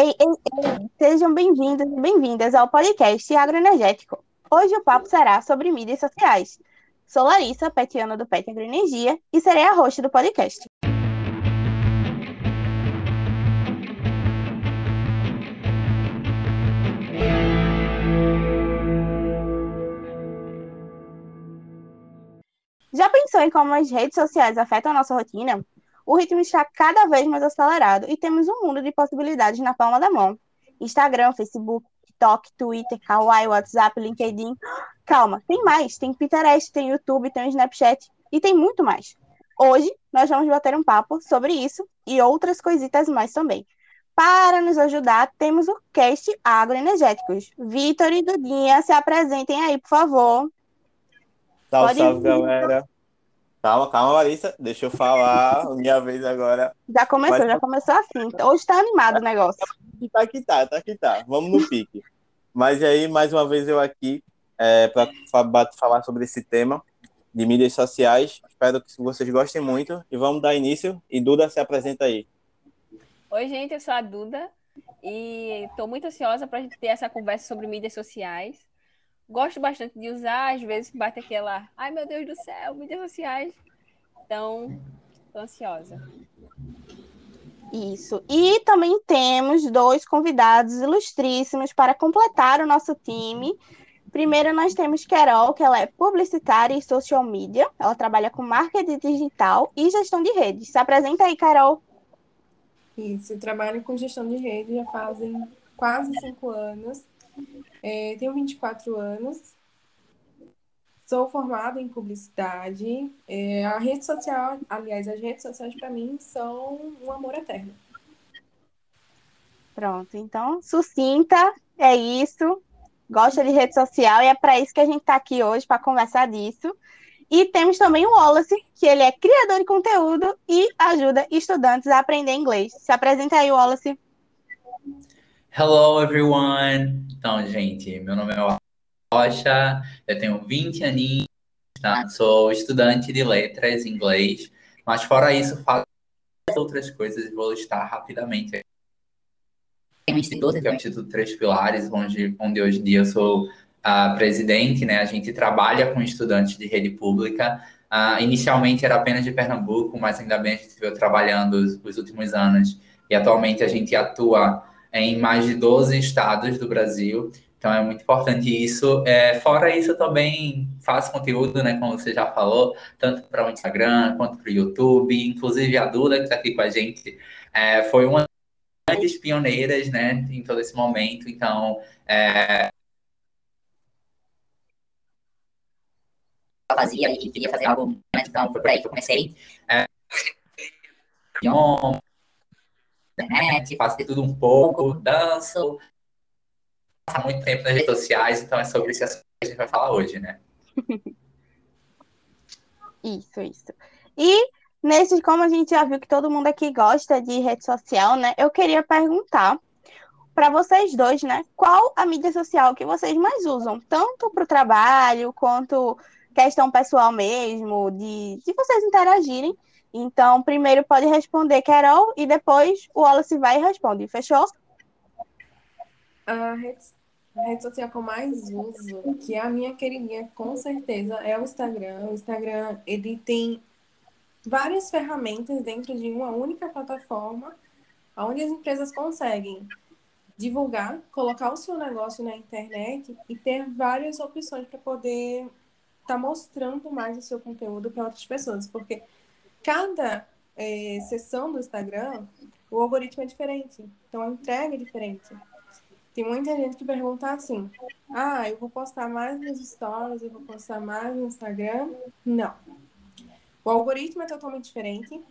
Ei, ei, ei, sejam bem-vindos e bem-vindas ao podcast Agroenergético. Hoje o papo será sobre mídias sociais. Sou Larissa, petiana do Pet Agroenergia, e serei a host do podcast. Já pensou em como as redes sociais afetam a nossa rotina? O ritmo está cada vez mais acelerado e temos um mundo de possibilidades na palma da mão. Instagram, Facebook, TikTok, Twitter, Kawaii, WhatsApp, LinkedIn. Calma, tem mais. Tem Pinterest, tem YouTube, tem Snapchat e tem muito mais. Hoje nós vamos bater um papo sobre isso e outras coisitas mais também. Para nos ajudar, temos o cast Agroenergéticos. Vitor e Dudinha, se apresentem aí, por favor. Salve, salve, galera. Calma, calma, Larissa. Deixa eu falar. Minha vez agora. Já começou, Mas... já começou assim. Hoje tá animado o negócio. Tá que tá, tá que tá. Vamos no pique. Mas aí, mais uma vez, eu aqui é, para falar sobre esse tema de mídias sociais. Espero que vocês gostem muito e vamos dar início. E Duda, se apresenta aí. Oi, gente, eu sou a Duda e estou muito ansiosa para a gente ter essa conversa sobre mídias sociais gosto bastante de usar, às vezes bate aquela, ai meu Deus do céu, mídias sociais. Então, tô ansiosa. Isso. E também temos dois convidados ilustríssimos para completar o nosso time. Primeiro, nós temos Carol, que ela é publicitária e social media. Ela trabalha com marketing digital e gestão de redes. Se apresenta aí, Carol. Isso, eu trabalho com gestão de rede já fazem quase cinco anos. É, tenho 24 anos, sou formada em publicidade. É, a rede social, aliás, as redes sociais para mim são um amor eterno. Pronto, então, sucinta, é isso. Gosta de rede social e é para isso que a gente está aqui hoje, para conversar disso. E temos também o Wallace, que ele é criador de conteúdo e ajuda estudantes a aprender inglês. Se apresenta aí, Wallace. Hello, everyone! Então, gente, meu nome é Rocha, eu tenho 20 aninhos, tá? sou estudante de letras em inglês, mas fora isso, faço outras coisas e vou listar rapidamente. Tem um instituto, que é o Instituto Três Pilares, onde, onde hoje em dia eu sou a presidente, né? A gente trabalha com estudantes de rede pública. Uh, inicialmente era apenas de Pernambuco, mas ainda bem a gente veio trabalhando os, os últimos anos e atualmente a gente atua em mais de 12 estados do Brasil. Então é muito importante isso. É, fora isso, eu também faço conteúdo, né, como você já falou, tanto para o Instagram quanto para o YouTube. Inclusive a Duda, que está aqui com a gente, é, foi uma das grandes pioneiras né, em todo esse momento. Então, é, fazia e queria fazer algo, né, então foi por aí que eu comecei. É, internet, faço de tudo um pouco, danço, passo muito tempo nas redes sociais, então é sobre isso que a gente vai falar hoje, né? Isso, isso. E nesse, como a gente já viu que todo mundo aqui gosta de rede social, né? Eu queria perguntar para vocês dois, né? Qual a mídia social que vocês mais usam, tanto para o trabalho quanto questão pessoal mesmo, de, de vocês interagirem então, primeiro pode responder Carol e depois o Wallace vai e responde. Fechou? A rede, a rede social que eu mais uso, que é a minha queridinha, com certeza, é o Instagram. O Instagram, ele tem várias ferramentas dentro de uma única plataforma, onde as empresas conseguem divulgar, colocar o seu negócio na internet e ter várias opções para poder estar tá mostrando mais o seu conteúdo para outras pessoas, porque cada é, sessão do Instagram, o algoritmo é diferente. Então, a entrega é diferente. Tem muita gente que pergunta assim: ah, eu vou postar mais nos stories, eu vou postar mais no Instagram. Não. O algoritmo é totalmente diferente,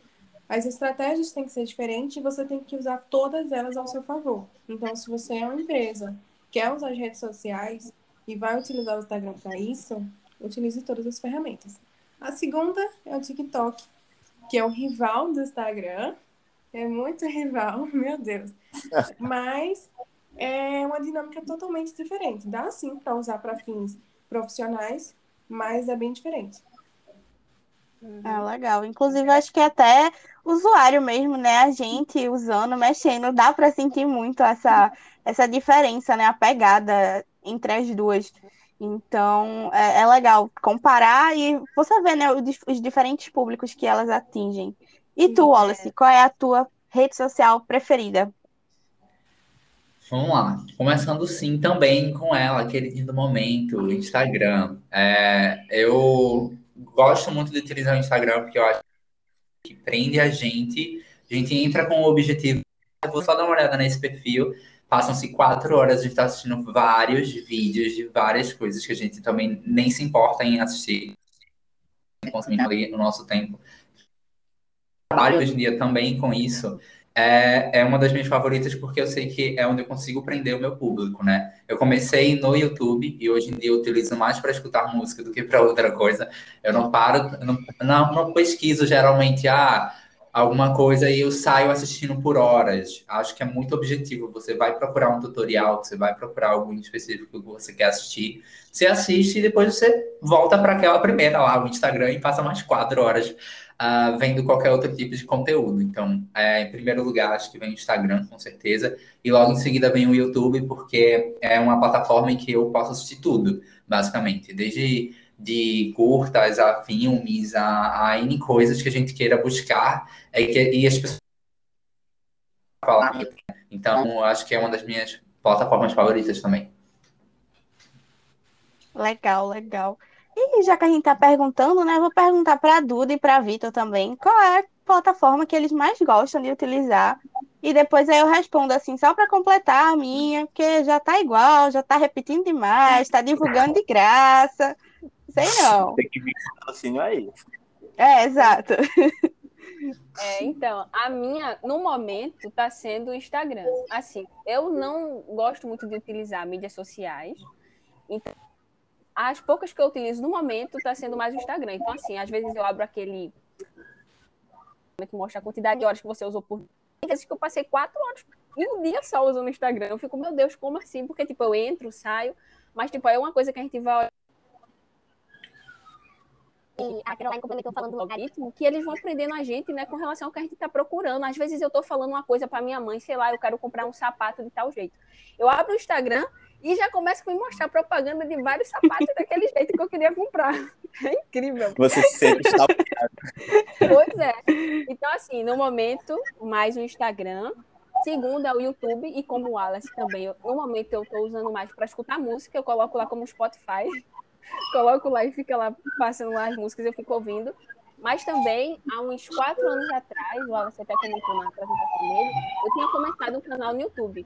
as estratégias têm que ser diferentes e você tem que usar todas elas ao seu favor. Então, se você é uma empresa, quer usar as redes sociais e vai utilizar o Instagram para isso, utilize todas as ferramentas. A segunda é o TikTok que é o rival do Instagram. É muito rival, meu Deus. Mas é uma dinâmica totalmente diferente. Dá sim para usar para fins profissionais, mas é bem diferente. É legal. Inclusive, acho que até usuário mesmo, né? A gente usando, mexendo, dá para sentir muito essa, essa diferença, né? A pegada entre as duas. Então, é, é legal comparar e você vê, né, os, os diferentes públicos que elas atingem. E tu, é. Wallace, qual é a tua rede social preferida? Vamos lá. Começando sim também com ela, queridinha do momento, o Instagram. É, eu gosto muito de utilizar o Instagram porque eu acho que prende a gente. A gente entra com o objetivo. Eu vou só dar uma olhada nesse perfil. Passam-se quatro horas, a gente está assistindo vários vídeos de várias coisas que a gente também nem se importa em assistir, consumindo ali no nosso tempo. Trabalho hoje em dia também com isso. É, é uma das minhas favoritas porque eu sei que é onde eu consigo prender o meu público, né? Eu comecei no YouTube e hoje em dia eu utilizo mais para escutar música do que para outra coisa. Eu não paro, não, não, não pesquiso geralmente ah, alguma coisa e eu saio assistindo por horas. Acho que é muito objetivo. Você vai procurar um tutorial, você vai procurar algo específico que você quer assistir. Você assiste e depois você volta para aquela primeira lá, o Instagram, e passa mais quatro horas uh, vendo qualquer outro tipo de conteúdo. Então, é, em primeiro lugar, acho que vem o Instagram, com certeza, e logo em seguida vem o YouTube, porque é uma plataforma em que eu posso assistir tudo, basicamente, desde de curtas a filmes, a, a N coisas que a gente queira buscar é que, e as pessoas falar. Então, acho que é uma das minhas plataformas favoritas também. Legal, legal. E já que a gente tá perguntando, né, vou perguntar para a Duda e para Vitor também, qual é a plataforma que eles mais gostam de utilizar? E depois aí eu respondo assim, só para completar a minha, porque já tá igual, já tá repetindo demais, tá divulgando de graça. Sei não. Tem que vir com patrocínio aí. É, exato. É, então, a minha, no momento, tá sendo o Instagram. Assim, eu não gosto muito de utilizar mídias sociais. Então, as poucas que eu utilizo no momento tá sendo mais o Instagram. Então, assim, às vezes eu abro aquele que mostra a quantidade de horas que você usou por Tem vezes que eu passei quatro horas em um dia só usando o Instagram. Eu fico, meu Deus, como assim? Porque, tipo, eu entro, saio, mas, tipo, é uma coisa que a gente vai e a Caroline complementou falando do que eles vão aprendendo a gente, né, com relação ao que a gente está procurando. Às vezes eu estou falando uma coisa para minha mãe, sei lá, eu quero comprar um sapato de tal jeito. Eu abro o Instagram e já começa a me mostrar propaganda de vários sapatos daquele jeito que eu queria comprar. É incrível. Você se sente stalkeado. Pois é. Então, assim, no momento, mais o Instagram. Segundo é o YouTube e como o Wallace também. Eu, no momento eu estou usando mais para escutar música, eu coloco lá como Spotify. Coloco lá e fica lá passando lá as músicas, eu fico ouvindo. Mas também, há uns quatro anos atrás, o Wallace até comentou na apresentação dele, eu tinha começado um canal no YouTube.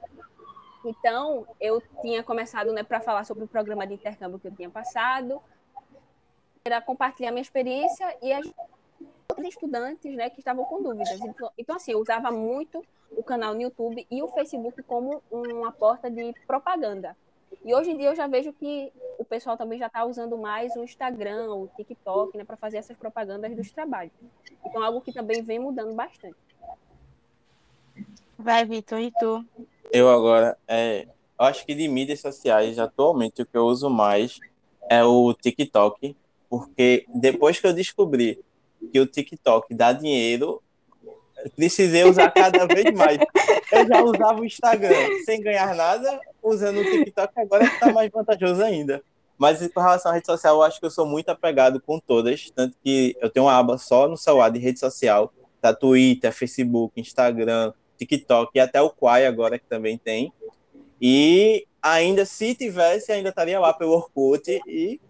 Então, eu tinha começado né, para falar sobre o programa de intercâmbio que eu tinha passado, para compartilhar minha experiência e as outros estudantes né, que estavam com dúvidas. Então, então, assim, eu usava muito o canal no YouTube e o Facebook como uma porta de propaganda. E hoje em dia eu já vejo que o pessoal também já está usando mais o Instagram, o TikTok, né, para fazer essas propagandas dos trabalhos. Então, algo que também vem mudando bastante. Vai, Vitor, e tu? Eu agora, é, eu acho que de mídias sociais, atualmente, o que eu uso mais é o TikTok, porque depois que eu descobri que o TikTok dá dinheiro, precisei usar cada vez mais. Eu já usava o Instagram sem ganhar nada, usando o TikTok agora está mais vantajoso ainda. Mas com relação à rede social, eu acho que eu sou muito apegado com todas, tanto que eu tenho uma aba só no celular de rede social, da Twitter, Facebook, Instagram, TikTok e até o Quai agora que também tem. E ainda se tivesse, ainda estaria lá pelo Orkut e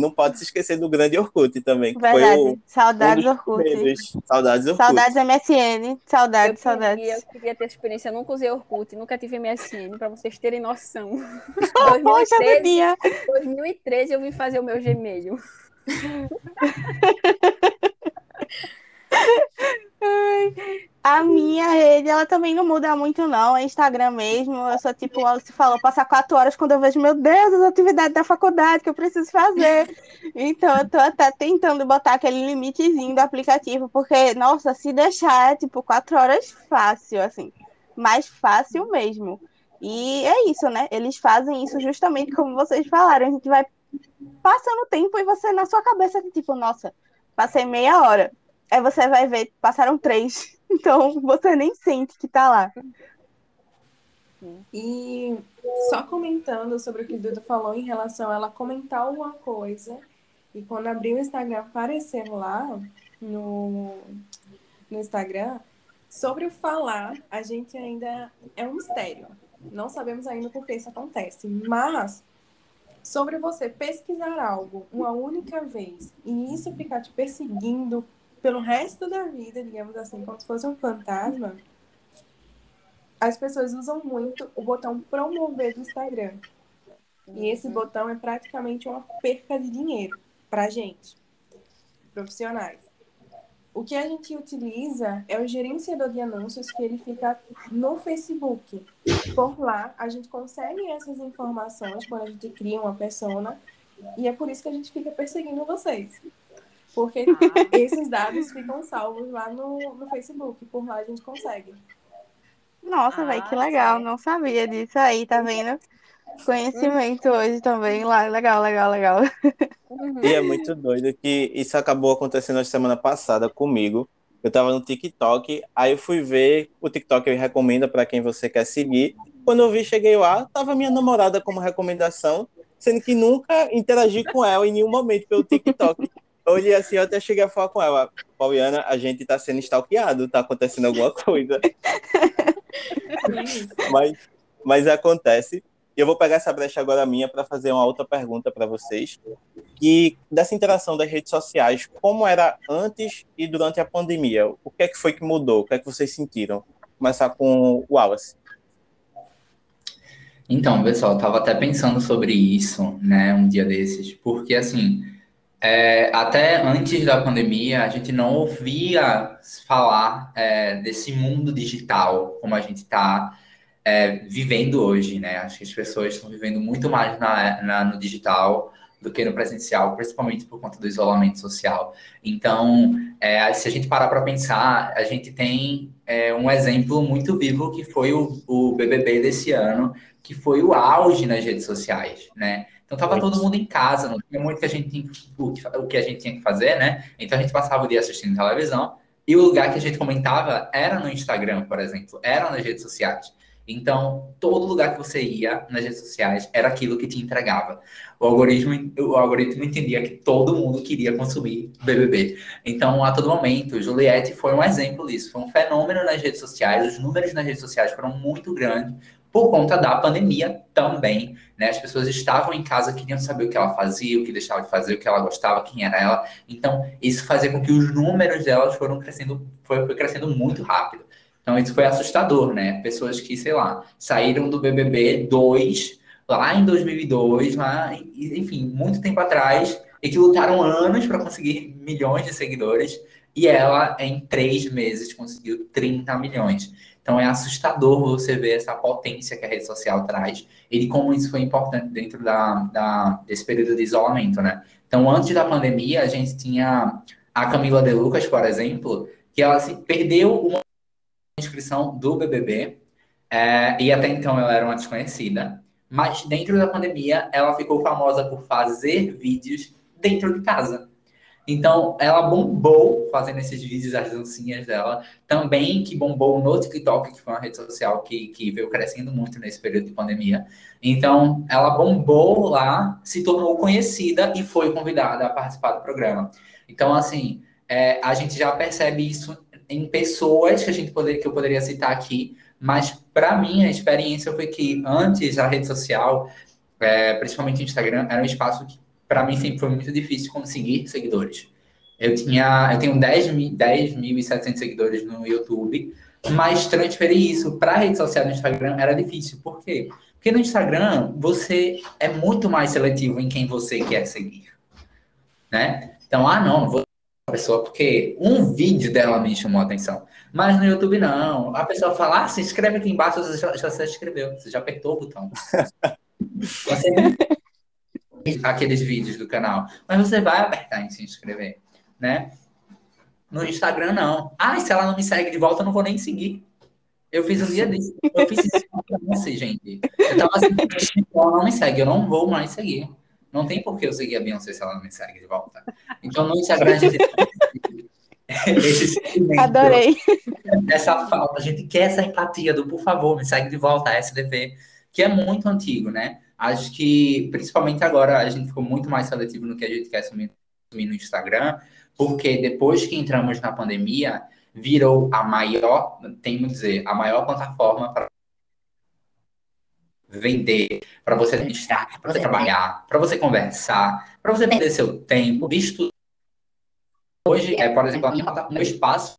não pode se esquecer do grande Orkut também. Que Verdade. Foi o, saudades um Orkut. primeiros. Saudades Orkut. Saudades MSN. Saudades, eu saudades. Queria, eu queria ter essa experiência. Eu nunca usei Orkut, nunca tive MSN, para vocês terem noção. Poxa, 2013, dia. 2013 eu vim fazer o meu Gmail. A minha rede, ela também não muda muito, não. É Instagram mesmo. Eu sou tipo, você falou, passar quatro horas quando eu vejo, meu Deus, as atividades da faculdade que eu preciso fazer. Então, eu tô até tentando botar aquele limitezinho do aplicativo, porque, nossa, se deixar, é tipo quatro horas fácil, assim. Mais fácil mesmo. E é isso, né? Eles fazem isso justamente como vocês falaram. A gente vai passando o tempo e você, na sua cabeça, tipo, nossa, passei meia hora. Aí você vai ver, passaram três. Então você nem sente que tá lá. E só comentando sobre o que o Duda falou em relação a ela comentar alguma coisa e quando abrir o Instagram aparecer lá no, no Instagram, sobre o falar, a gente ainda é um mistério. Não sabemos ainda por que isso acontece. Mas sobre você pesquisar algo uma única vez e isso ficar te perseguindo pelo resto da vida, digamos assim, como se fosse um fantasma, as pessoas usam muito o botão promover do Instagram. E esse Uhum. botão é praticamente uma perca de dinheiro para gente, profissionais. O que a gente utiliza é o gerenciador de anúncios que ele fica no Facebook. Por lá, a gente consegue essas informações quando a gente cria uma persona e é por isso que a gente fica perseguindo vocês. Porque esses dados ficam salvos lá no, no Facebook. Por lá a gente consegue. Nossa, Ah, velho, que legal. Não sabia disso aí, tá vendo? Conhecimento hoje também. Lá, legal, legal, legal. Uhum. E é muito doido que isso acabou acontecendo na semana passada comigo. Eu tava no TikTok, aí eu fui ver o TikTok ele recomenda para quem você quer seguir. Quando eu vi, cheguei lá, tava minha namorada como recomendação, sendo que nunca interagi com ela em nenhum momento pelo TikTok. Eu olhei assim, eu até cheguei a falar com ela, Pauliana, a gente tá sendo stalkeado, tá acontecendo alguma coisa. Isso. mas, mas acontece. E eu vou pegar essa brecha agora minha para fazer uma outra pergunta para vocês. E dessa interação das redes sociais, como era antes e durante a pandemia? O que é que foi que mudou? O que é que vocês sentiram? Começar com o Wallace. Então, pessoal, eu tava até pensando sobre isso, né, um dia desses, porque assim, é, até antes da pandemia, a gente não ouvia falar é, desse mundo digital como a gente está vivendo hoje, né? Acho que as pessoas estão vivendo muito mais na, na- no digital do que no presencial, principalmente por conta do isolamento social. Então, é, se a gente parar para pensar, a gente tem é, um exemplo muito vivo que foi o, o BBB desse ano, que foi o auge nas redes sociais, né? Então tava Muito. todo mundo em casa, não tinha muito que a gente que, o que a gente tinha que fazer, né? Então a gente passava o dia assistindo televisão e o lugar que a gente comentava era no Instagram, por exemplo, era nas redes sociais. Então, todo lugar que você ia nas redes sociais era aquilo que te entregava. O algoritmo, o algoritmo entendia que todo mundo queria consumir BBB. Então, a todo momento, Juliette foi um exemplo disso. Foi um fenômeno nas redes sociais. Os números nas redes sociais foram muito grandes por conta da pandemia também. Né? As pessoas estavam em casa, queriam saber o que ela fazia, o que deixava de fazer, o que ela gostava, quem era ela. Então, isso fazia com que os números delas foram crescendo, foi, foi crescendo muito rápido. Então, isso foi assustador, né? Pessoas que, sei lá, saíram do BBB 2 lá em 2002, lá, enfim, muito tempo atrás, e que lutaram anos para conseguir milhões de seguidores, e ela, em três meses, conseguiu 30 milhões. Então, é assustador você ver essa potência que a rede social traz e de como isso foi importante dentro da, da, desse período de isolamento, né? Então, antes da pandemia, a gente tinha a Camila De Lucas, por exemplo, que ela se perdeu uma inscrição do BBB, é, e até então ela era uma desconhecida, mas dentro da pandemia ela ficou famosa por fazer vídeos dentro de casa. Então ela bombou fazendo esses vídeos, as dancinhas dela, também que bombou no TikTok, que foi uma rede social que, que veio crescendo muito nesse período de pandemia. Então ela bombou lá, se tornou conhecida e foi convidada a participar do programa. Então, assim, é, a gente já percebe isso em pessoas que a gente poderia, que eu poderia citar aqui, mas para mim a experiência foi que antes a rede social, é, principalmente o Instagram, era um espaço que para mim sempre foi muito difícil conseguir seguidores. Eu tinha, eu tenho 10.700 mil, 10 seguidores no YouTube, mas transferir isso para a rede social do Instagram era difícil. Por quê? Porque no Instagram você é muito mais seletivo em quem você quer seguir, né? Então, ah, não, vou a pessoa porque um vídeo dela me chamou a atenção. Mas no YouTube não. A pessoa fala, ah, se inscreve aqui embaixo, você já, já se inscreveu, você já apertou o botão. Você aqueles vídeos do canal, mas você vai apertar em se inscrever, né? No Instagram não. Ah, se ela não me segue de volta, eu não vou nem seguir. Eu fiz um dia disso. Eu fiz isso com você, gente. Eu tava assim, ela não me segue, eu não vou mais seguir. Não tem por que eu seguir a Beyoncé se ela não me segue de volta. Então, no Instagram, a gente esse sentimento. Adorei. Essa falta, a gente quer essa empatia do por favor, me segue de volta, SDV, que é muito antigo, né? Acho que, principalmente agora, a gente ficou muito mais seletivo no que a gente quer assumir no Instagram, porque depois que entramos na pandemia, virou a maior, tem que dizer, a maior plataforma para vender, para você administrar, para você trabalhar, para você conversar, para você perder seu tempo, visto hoje, é, por exemplo, a minha, meu espaço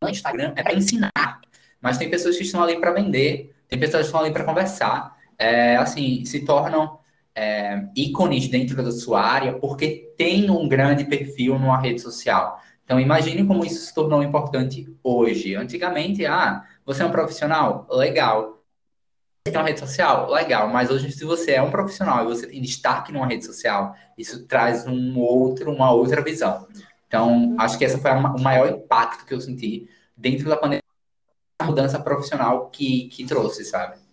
no Instagram é para ensinar, mas tem pessoas que estão ali para vender, tem pessoas que estão ali para conversar, é, assim, se tornam é, ícones dentro da sua área porque tem um grande perfil numa rede social. Então, imagine como isso se tornou importante hoje. Antigamente, ah, você é um profissional? Legal. Você tem uma rede social? Legal. Mas hoje, se você é um profissional e você tem destaque numa rede social, isso traz um outro, uma outra visão. Então, acho que esse foi o maior impacto que eu senti dentro da pandemia, a mudança profissional que, que trouxe, sabe?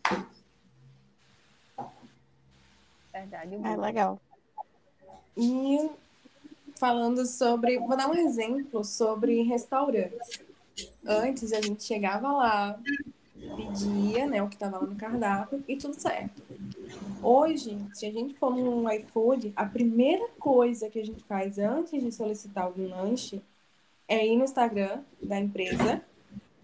Verdade. É legal. E falando sobre. Vou dar um exemplo sobre restaurantes. Antes a gente chegava lá, pedia né, o que estava lá no cardápio e tudo certo. Hoje, se a gente for no iFood, a primeira coisa que a gente faz antes de solicitar algum lanche é ir no Instagram da empresa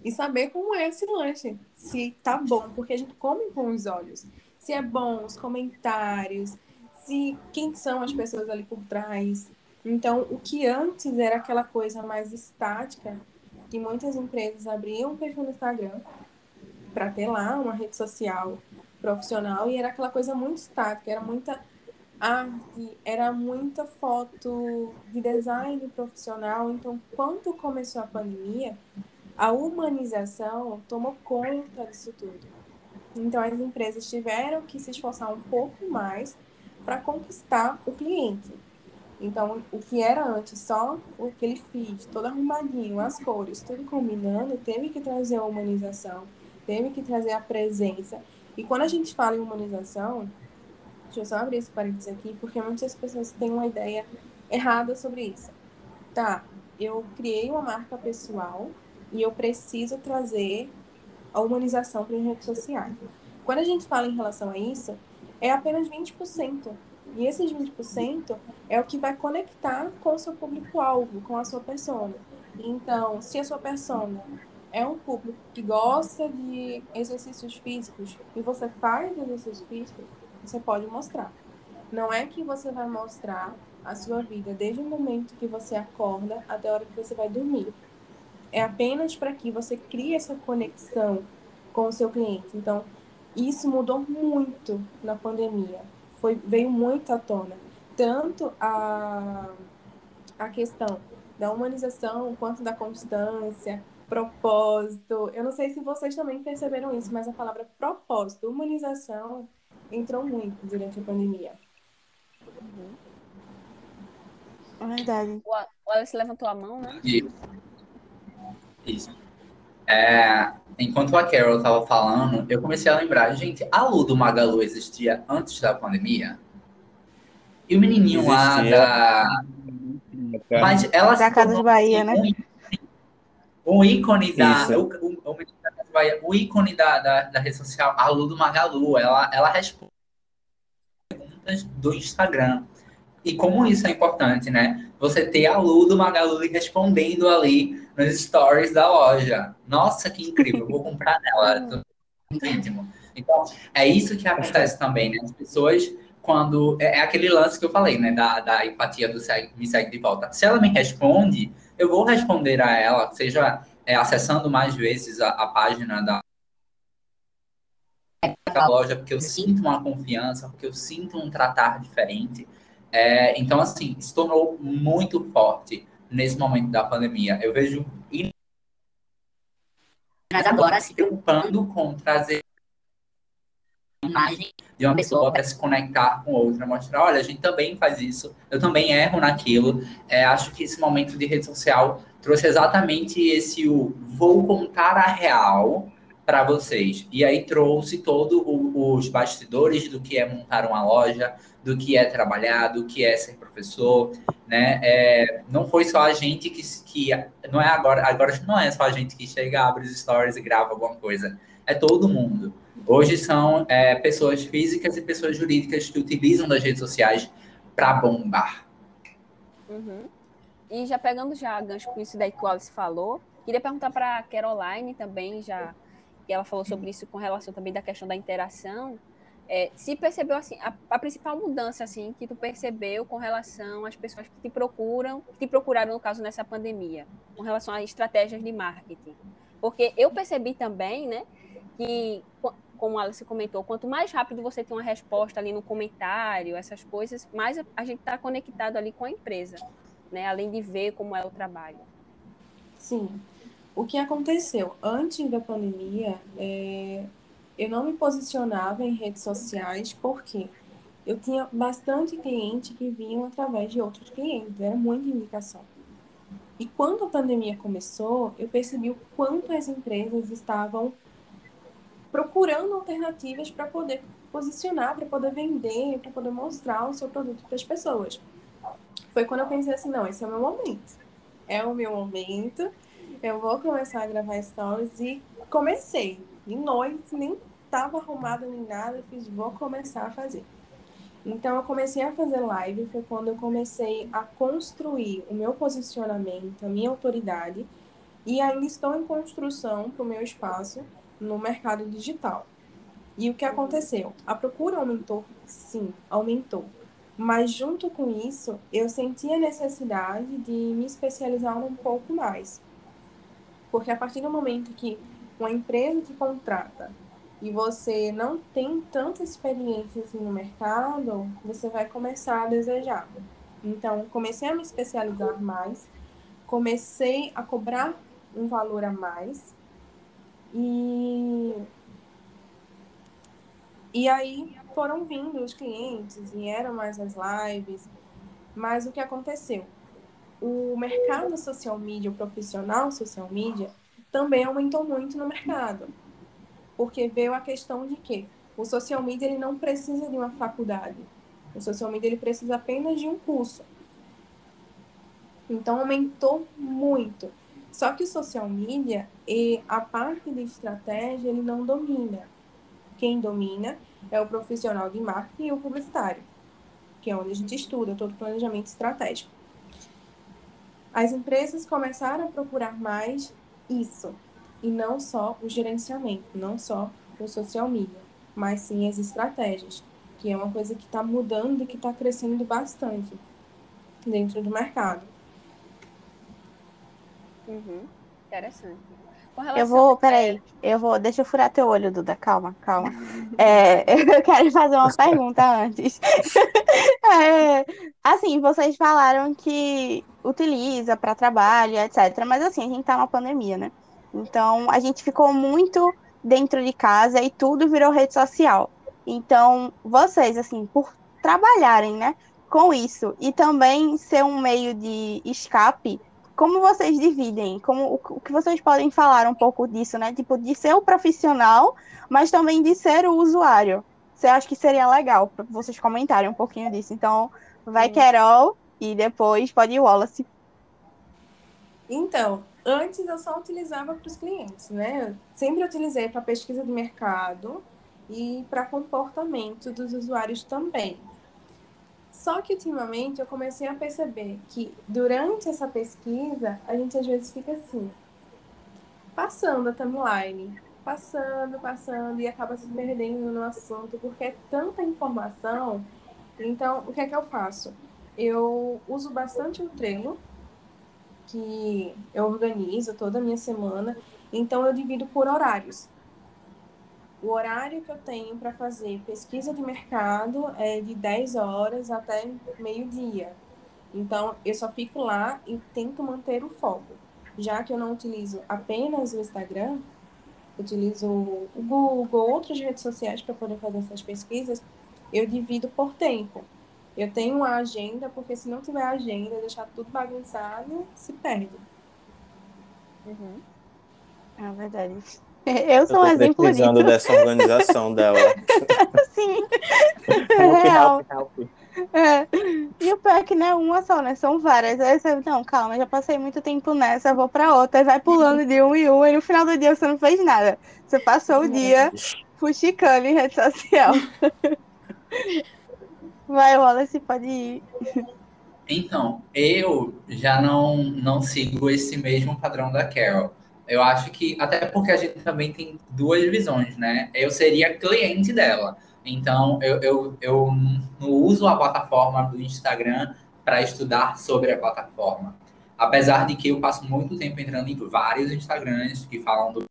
e saber como é esse lanche, se tá bom, porque a gente come com os olhos. Se é bom, os comentários, se quem são as pessoas ali por trás, então, o que antes era aquela coisa mais estática, que muitas empresas abriam um perfil no Instagram para ter lá uma rede social profissional e era aquela coisa muito estática, era muita arte, era muita foto de design profissional. Então, quando começou a pandemia, a humanização tomou conta disso tudo. Então, as empresas tiveram que se esforçar um pouco mais para conquistar o cliente. Então, o que era antes só aquele feed todo arrumadinho, as cores, tudo combinando, teve que trazer a humanização, teve que trazer a presença. E quando a gente fala em humanização, deixa eu só abrir esse parênteses aqui, porque muitas pessoas têm uma ideia errada sobre isso. Tá, eu criei uma marca pessoal e eu preciso trazer a humanização para as redes sociais. Quando a gente fala em relação a isso, é apenas 20%. E esses 20% é o que vai conectar com o seu público-alvo, com a sua persona. Então, se a sua persona é um público que gosta de exercícios físicos e você faz exercícios físicos, você pode mostrar. Não é que você vai mostrar a sua vida desde o momento que você acorda até a hora que você vai dormir. É apenas para que você crie essa conexão com o seu cliente. Então, isso mudou muito na pandemia foi, veio muito à tona. Tanto a, a questão da humanização quanto da constância, propósito. Eu não sei se vocês também perceberam isso, mas a palavra propósito, humanização, entrou muito durante a pandemia. Uhum. É verdade. O Alice levantou a mão, né? Isso. Isso. É, enquanto a Carol estava falando, eu comecei a lembrar, gente, a Lu do Magalu existia antes da pandemia? E o menininho existia. lá da. Mas ela da Casa de Bahia, né? Um ícone da. O, o, o, Bahia, o ícone da, da, da, rede social, a Lu do Magalu, ela, ela responde perguntas do Instagram. E como isso é importante, né? Você ter a Lu do Magalu respondendo ali nos stories da loja. Nossa, que incrível, vou comprar nela. Íntimo. Então, é isso que acontece também, né? As pessoas, quando. É, é, aquele lance que eu falei, né? Da, da empatia do segue, me segue de volta. Se ela me responde, eu vou responder a ela, seja é, acessando mais vezes a, a página da, da loja, porque eu sinto uma confiança, porque eu sinto um tratar diferente. É, então, assim, se tornou muito forte nesse momento da pandemia. Eu vejo mas agora se preocupando com trazer imagem de uma pessoa para se conectar com outra, mostrar, olha, a gente também faz isso, eu também erro naquilo. É, acho que esse momento de rede social trouxe exatamente esse o vou contar a real para vocês. E aí trouxe todos os bastidores do que é montar uma loja, do que é trabalhar, do que é ser professor, né? É, não foi só a gente que, que não é agora, agora não é só a gente que chega, abre os stories e grava alguma coisa. É todo mundo. Hoje são é, pessoas físicas e pessoas jurídicas que utilizam das redes sociais para bombar. Uhum. E já pegando já gancho com isso daí que o Alice falou, queria perguntar para a Caroline também, já que ela falou sobre isso com relação também da questão da interação, é, se percebeu assim, a, a, principal mudança assim que tu percebeu com relação às pessoas que te procuram, que te procuraram no caso nessa pandemia, com relação a estratégias de marketing. Porque eu percebi também, né, que como a Alice comentou, quanto mais rápido você tem uma resposta ali no comentário, essas coisas, mais a gente está conectado ali com a empresa, né, além de ver como é o trabalho. Sim, o que aconteceu antes da pandemia, é, eu não me posicionava em redes sociais porque eu tinha bastante cliente que vinham através de outros clientes, era muita indicação. E quando a pandemia começou, eu percebi o quanto as empresas estavam procurando alternativas para poder posicionar, para poder vender, para poder mostrar o seu produto para as pessoas. Foi quando eu pensei assim, não, esse é o meu momento. É o meu momento eu vou começar a gravar stories e comecei. De noite, nem estava arrumada nem nada, fiz, vou começar a fazer. Então, eu comecei a fazer live, foi quando eu comecei a construir o meu posicionamento, a minha autoridade, e ainda estou em construção para o meu espaço no mercado digital. E o que aconteceu? A procura aumentou? Sim, aumentou. Mas junto com isso, eu senti a necessidade de me especializar um pouco mais. Porque a partir do momento que uma empresa te contrata e você não tem tanta experiência assim no mercado, você vai começar a desejar. Então, comecei a me especializar mais, comecei a cobrar um valor a mais e e aí foram vindo os clientes, vieram mais as lives, mas o que aconteceu? o mercado social media, o profissional social media, também aumentou muito no mercado. Porque veio a questão de que o social media ele não precisa de uma faculdade. O social media ele precisa apenas de um curso. Então aumentou muito. Só que o social media e a parte de estratégia ele não domina. Quem domina é o profissional de marketing e o publicitário, que é onde a gente estuda todo o planejamento estratégico as empresas começaram a procurar mais isso, e não só o gerenciamento, não só o social media, mas sim as estratégias, que é uma coisa que está mudando e que está crescendo bastante dentro do mercado. Uhum. Interessante. Eu vou, peraí, eu vou, deixa eu furar teu olho, Duda, calma, calma. É, eu quero fazer uma pergunta antes. É, assim, vocês falaram que utiliza para trabalho, etc. Mas assim, a gente tá numa pandemia, né? Então, a gente ficou muito dentro de casa e tudo virou rede social. Então, vocês, assim, por trabalharem, né, com isso e também ser um meio de escape, como vocês dividem? Como o que vocês podem falar um pouco disso, né? Tipo, de ser o profissional, mas também de ser o usuário. Você acha que seria legal para vocês comentarem um pouquinho disso. Então, vai, Carol, e depois pode ir Wallace. Então, antes eu só utilizava para os clientes, né? Eu sempre utilizei para pesquisa de mercado e para comportamento dos usuários também. Só que ultimamente eu comecei a perceber que durante essa pesquisa a gente às vezes fica assim, passando a timeline, passando, passando e acaba se perdendo no assunto porque é tanta informação. Então, o que é que eu faço? Eu uso bastante o Trello, que eu organizo toda a minha semana, então eu divido por horários. O horário que eu tenho para fazer pesquisa de mercado é de 10 horas até meio-dia. Então, eu só fico lá e tento manter o foco. Já que eu não utilizo apenas o Instagram, utilizo o Google, outras redes sociais para poder fazer essas pesquisas, eu divido por tempo. Eu tenho uma agenda, porque se não tiver agenda, deixar tudo bagunçado, se perde. Uhum. É verdade. Eu sou um tô exemplo precisando disso. dessa organização dela. Sim. Help, Real. help, help. É. E o pior é que não é uma só, né? São várias. Aí você, não, calma, já passei muito tempo nessa, vou pra outra. Aí vai pulando de um em um, e no final do dia você não fez nada. Você passou o dia fuxicando em rede social. Vai, Wallace, pode ir. Então, eu já não, não sigo esse mesmo padrão da Carol. Eu acho que, até porque a gente também tem duas visões, né? Eu seria cliente dela. Então, eu, eu, eu não uso a plataforma do Instagram para estudar sobre a plataforma. Apesar de que eu passo muito tempo entrando em vários Instagrams que falam do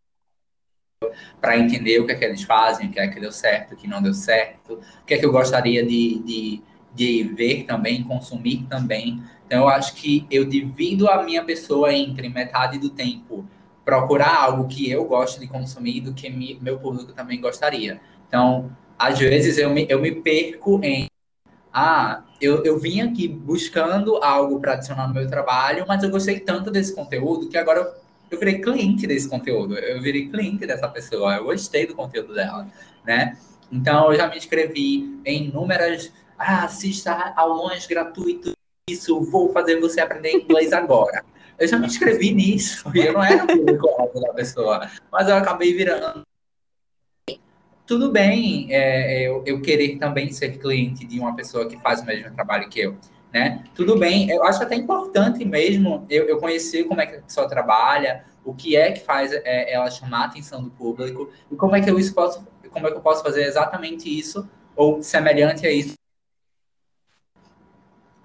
para entender o que é que eles fazem, o que é que deu certo, o que não deu certo, o que é que eu gostaria de, de, de ver também, consumir também. Então, eu acho que eu divido a minha pessoa entre metade do tempo procurar algo que eu gosto de consumir do que mi, meu público também gostaria. Então, às vezes eu me, eu me perco em ah, eu, eu vim aqui buscando algo para adicionar no meu trabalho, mas eu gostei tanto desse conteúdo que agora eu, eu virei cliente desse conteúdo. Eu virei cliente dessa pessoa. Eu gostei do conteúdo dela, né? Então, eu já me inscrevi em inúmeras. Ah, assista aulões gratuitos. Isso, vou fazer você aprender inglês agora. Eu já me inscrevi nisso e eu não era o público da pessoa, mas eu acabei virando tudo bem é, eu, eu, querer também ser cliente de uma pessoa que faz o mesmo trabalho que eu, né? Tudo bem, eu acho até importante mesmo eu, eu conhecer como é que a pessoa trabalha, o que é que faz é, ela chamar a atenção do público e como é que eu isso posso, como é que eu posso fazer exatamente isso ou semelhante a isso.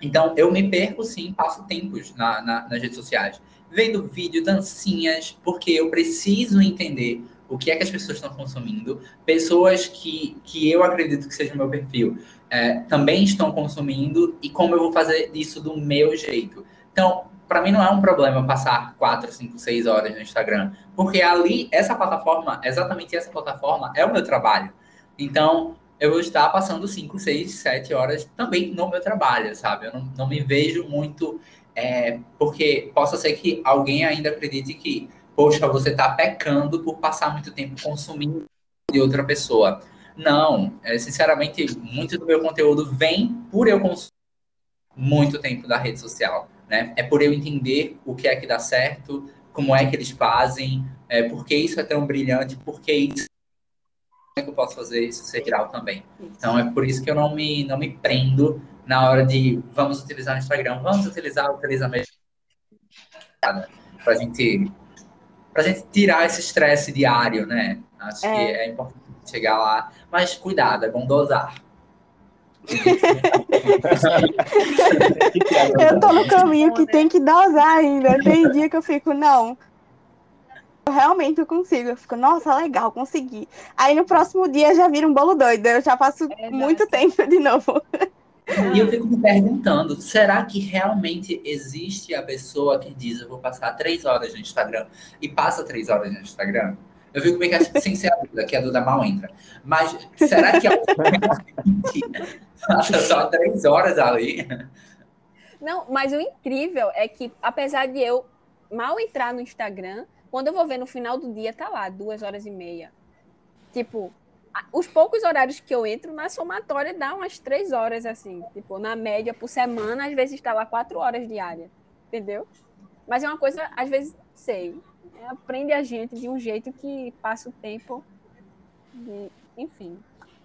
Então, eu me perco sim, passo tempos na, na, nas redes sociais, vendo vídeo, dancinhas, porque eu preciso entender o que é que as pessoas estão consumindo, pessoas que, que eu acredito que seja o meu perfil é, também estão consumindo e como eu vou fazer isso do meu jeito. Então, para mim não é um problema passar 4, 5, 6 horas no Instagram, porque ali, essa plataforma, exatamente essa plataforma, é o meu trabalho. Então, eu vou estar passando 5, 6, 7 horas também no meu trabalho, sabe? Eu não, não me vejo muito, é, porque possa ser que alguém ainda acredite que poxa, você está pecando por passar muito tempo consumindo de outra pessoa. Não, é, sinceramente, muito do meu conteúdo vem por eu consumir muito tempo da rede social, né? É por eu entender o que é que dá certo, como é que eles fazem, é, por que isso é tão brilhante, por que isso como é que eu posso fazer isso ser viral também. Então é por isso que eu não me não me prendo na hora de vamos utilizar o Instagram, vamos utilizar, utiliza mesmo para a gente pra gente tirar esse estresse diário, né? Acho é. que é importante chegar lá. Mas cuidado, é bom dosar. eu tô no caminho que tem que dosar ainda. Tem dia que eu fico, não. Eu realmente eu consigo. Eu fico, nossa, legal, consegui. Aí no próximo dia já vira um bolo doido. Eu já passo é, muito tempo de novo. E eu fico me perguntando, será que realmente existe a pessoa que diz eu vou passar três horas no Instagram e passa três horas no Instagram? Eu fico meio que sem ser a Duda, que a Duda mal entra. Mas será que alguém passa só três horas ali? Não, mas o incrível é que, apesar de eu mal entrar no Instagram, quando eu vou ver no final do dia, tá lá, duas horas e meia. Tipo, os poucos horários que eu entro na somatória dá umas três horas, assim. Tipo, na média, por semana, às vezes está lá quatro horas diária. Entendeu? Mas é uma coisa, às vezes, sei. É, aprende a gente de um jeito que passa o tempo. De, enfim.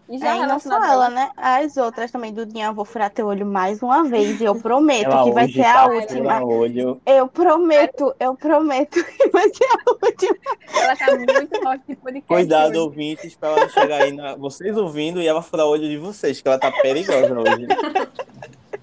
E já é, não só ela, né? As outras também, Dudinha, eu vou furar teu olho mais uma vez. E eu prometo ela que vai ser tá a última. Olho. Eu prometo, eu prometo que vai ser a última. Ela tá muito hot de podcast. Cuidado, hoje. ouvintes, pra ela chegar aí, na... vocês ouvindo e ela furar o olho de vocês, que ela tá perigosa hoje.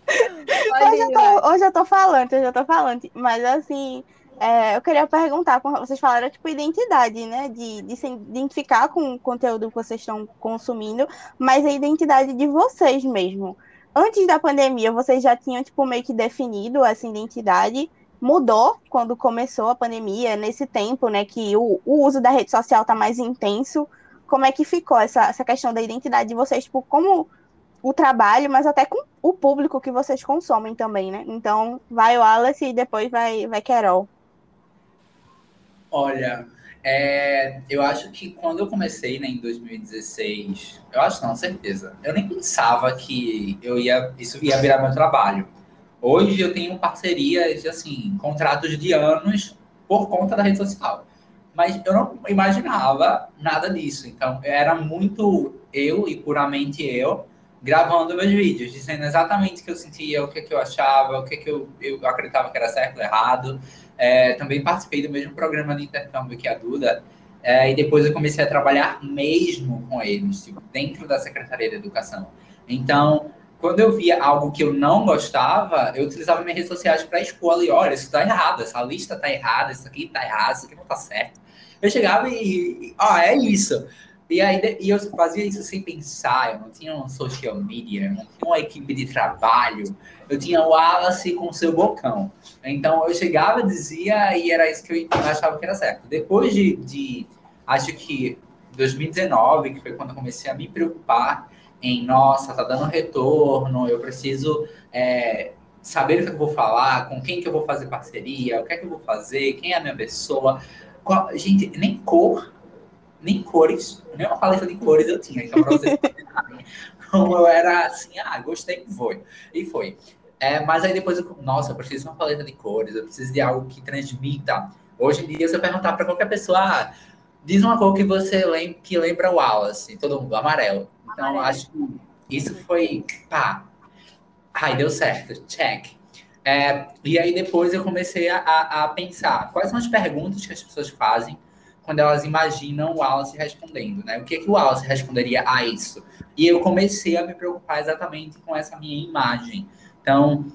Hoje eu, tô, hoje eu tô falando, hoje eu tô falando. Mas assim, é, eu queria perguntar, vocês falaram tipo identidade, né? De, de se identificar com o conteúdo que vocês estão consumindo, mas a identidade de vocês mesmo. Antes da pandemia, vocês já tinham tipo meio que definido essa identidade. Mudou quando começou a pandemia, nesse tempo, né? Que o, o uso da rede social tá mais intenso. Como é que ficou essa, essa questão da identidade de vocês, tipo, como o trabalho, mas até com o público que vocês consomem também, né? Então, vai o Alice e depois vai, vai Carol. Olha, é, eu acho que quando eu comecei né, em 2016, eu acho não, certeza, eu nem pensava que eu ia, isso ia virar meu trabalho. Hoje eu tenho parcerias, assim, contratos de anos por conta da rede social. Mas eu não imaginava nada disso. Então, era muito eu e puramente eu gravando meus vídeos, dizendo exatamente o que eu sentia, o que, que eu achava, o que, que eu, eu acreditava que era certo ou errado. É, também participei do mesmo programa de intercâmbio que a Duda, é, e depois eu comecei a trabalhar mesmo com eles, tipo, dentro da Secretaria de Educação. Então, quando eu via algo que eu não gostava, eu utilizava minhas redes sociais para expor ali, olha, isso está errado, essa lista está errada, isso aqui está errado, isso aqui não está certo. Eu chegava e, ó, é isso. E aí e eu fazia isso sem pensar, eu não tinha um social media, eu não tinha uma equipe de trabalho, eu tinha o Wallace com o seu bocão. Então eu chegava, dizia, e era isso que eu achava que era certo. Depois de, de acho que 2019, que foi quando eu comecei a me preocupar em, nossa, tá dando retorno, eu preciso é, saber o que eu vou falar, com quem que eu vou fazer parceria, o que é que eu vou fazer, quem é a minha pessoa. Qual, gente, nem cor nem cores, nem uma paleta de cores eu tinha. Então, para vocês como eu era assim, ah, gostei, foi. E foi. É, mas aí depois, eu, nossa, eu preciso de uma paleta de cores, eu preciso de algo que transmita. Hoje em dia, se eu perguntar para qualquer pessoa, ah, diz uma cor que você lembra, que lembra o Wallace, todo mundo, amarelo. Então, amarelo. acho que isso foi, pá, ai, deu certo, check. É, e aí depois eu comecei a, a, pensar quais são as perguntas que as pessoas fazem quando elas imaginam o Wallace respondendo, né? O que, que o Wallace responderia a isso? E eu comecei a me preocupar exatamente com essa minha imagem. Então,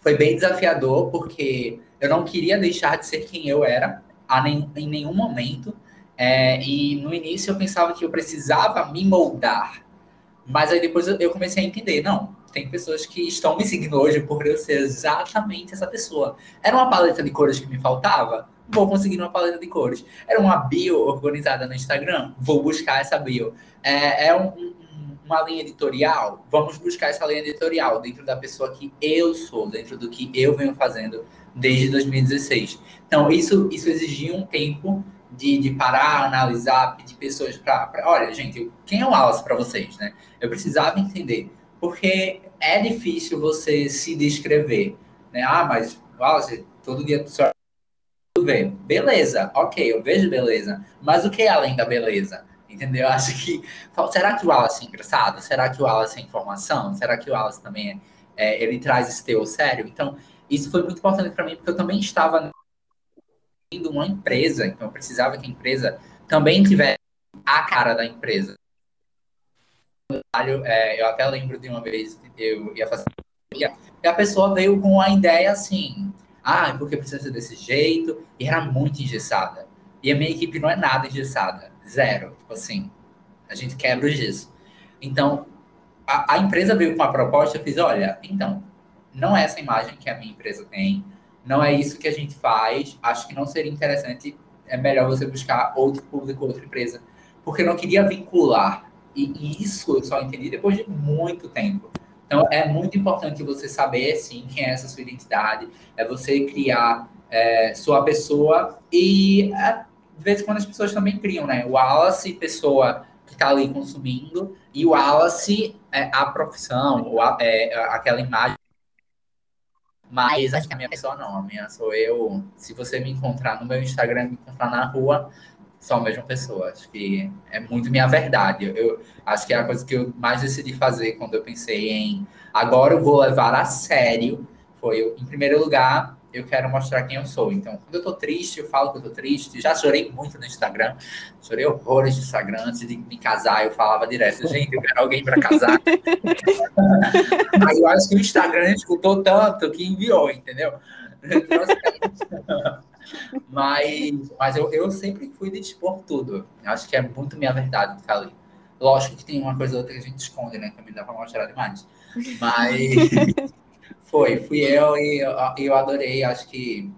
foi bem desafiador, porque eu não queria deixar de ser quem eu era a nem, em nenhum momento. É, e no início eu pensava que eu precisava me moldar. Mas aí depois eu comecei a entender, não, tem pessoas que estão me seguindo hoje por eu ser exatamente essa pessoa. Era uma paleta de cores que me faltava? Vou conseguir uma paleta de cores. Era uma bio organizada no Instagram, vou buscar essa bio. É, é um, um, uma linha editorial, vamos buscar essa linha editorial dentro da pessoa que eu sou, dentro do que eu venho fazendo desde 2016. Então, isso, isso exigia um tempo de, de parar, analisar, pedir pessoas para. Olha, gente, quem é o Wallace para vocês, né? Eu precisava entender. Porque é difícil você se descrever, né? Ah, mas Wallace, todo dia beleza, ok, eu vejo beleza, mas o que é além da beleza? Entendeu? Eu acho que. Será que o Wallace é engraçado? Será que o Wallace é informação? Será que o Wallace também é, é ele traz esse teu sério? Então, isso foi muito importante para mim, porque eu também estava indo uma empresa, então eu precisava que a empresa também tivesse a cara da empresa. É, eu até lembro de uma vez eu ia fazer e a pessoa veio com a ideia assim, ah, porque precisa ser desse jeito. E era muito engessada. E a minha equipe não é nada engessada. Zero. Tipo assim, a gente quebra o gesso. Então, a, a empresa veio com uma proposta, eu fiz, olha, então, não é essa imagem que a minha empresa tem, não é isso que a gente faz, acho que não seria interessante, é melhor você buscar outro público, outra empresa, porque eu não queria vincular. E, e isso eu só entendi depois de muito tempo. Então, é muito importante você saber, sim, quem é essa sua identidade, é você criar é, sua pessoa e, é, de vez em quando, as pessoas também criam, né? O Wallace, pessoa que está ali consumindo, e o Wallace, é, a profissão, ou a, é, aquela imagem. Mas acho que a minha pessoa não, a minha sou eu. Se você me encontrar no meu Instagram, me encontrar na rua, só a mesma pessoa. Acho que é muito minha verdade. Eu, eu, acho que é a coisa que eu mais decidi fazer quando eu pensei em agora eu vou levar a sério. Foi, em primeiro lugar, eu quero mostrar quem eu sou. Então, quando eu tô triste, eu falo que eu tô triste. Já chorei muito no Instagram. Chorei horrores no Instagram. Antes de me casar, eu falava direto, gente, eu quero alguém para casar. Mas eu acho que o Instagram escutou tanto que enviou, entendeu? Mas, mas eu, eu sempre fui de expor tudo. Acho que é muito minha verdade ficar ali. Lógico que tem uma coisa ou outra que a gente esconde, né? Também dá pra mostrar demais. Mas foi, fui eu e eu, adorei. Acho que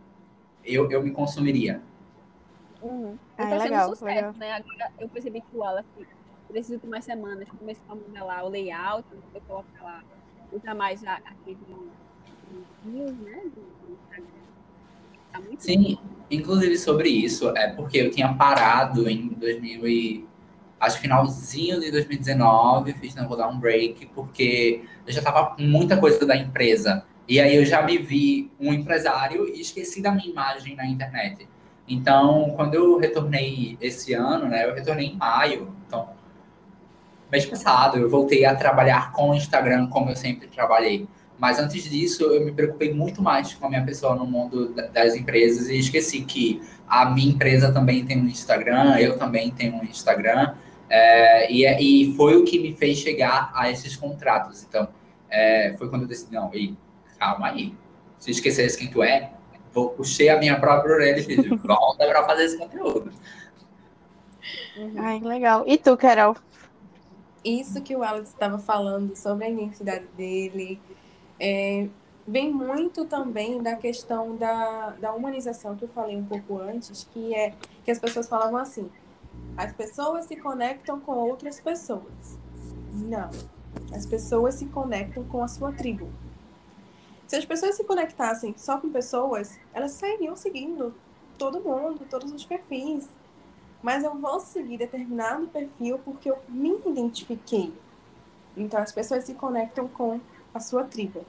eu, eu me consumiria. Uhum. Ah, é legal, sucesso, legal. Né? Agora eu percebi que o Wallace, nessas últimas semanas, começou a modelar o layout, eu colocar lá, usar mais aquele news, né? Do, do Sim, inclusive sobre isso, é porque eu tinha parado em 2000 e, acho finalzinho de 2019, fiz, não, vou dar um break, porque eu já estava com muita coisa da empresa. E aí eu já me vi um empresário e esqueci da minha imagem na internet. Então, quando eu retornei esse ano, né, eu retornei em maio, então, mês passado, eu voltei a trabalhar com o Instagram como eu sempre trabalhei. Mas antes disso, eu me preocupei muito mais com a minha pessoa no mundo das empresas e esqueci que a minha empresa também tem um Instagram, eu também tenho um Instagram, é, e, é, e foi o que me fez chegar a esses contratos. Então, é, foi quando eu decidi, não, ei, calma aí, se esquecesse quem tu é, vou puxei a minha própria orelha e fiz, volta para fazer esse conteúdo. Ai, legal. E tu, Carol? Isso que o Alex estava falando sobre a identidade dele, é, vem muito também da questão da, da humanização que eu falei um pouco antes, que é que as pessoas falavam assim: as pessoas se conectam com outras pessoas. Não. As pessoas se conectam com a sua tribo. Se as pessoas se conectassem só com pessoas, elas sairiam seguindo todo mundo, todos os perfis. Mas eu vou seguir determinado perfil porque eu me identifiquei. Então as pessoas se conectam com a sua tribo.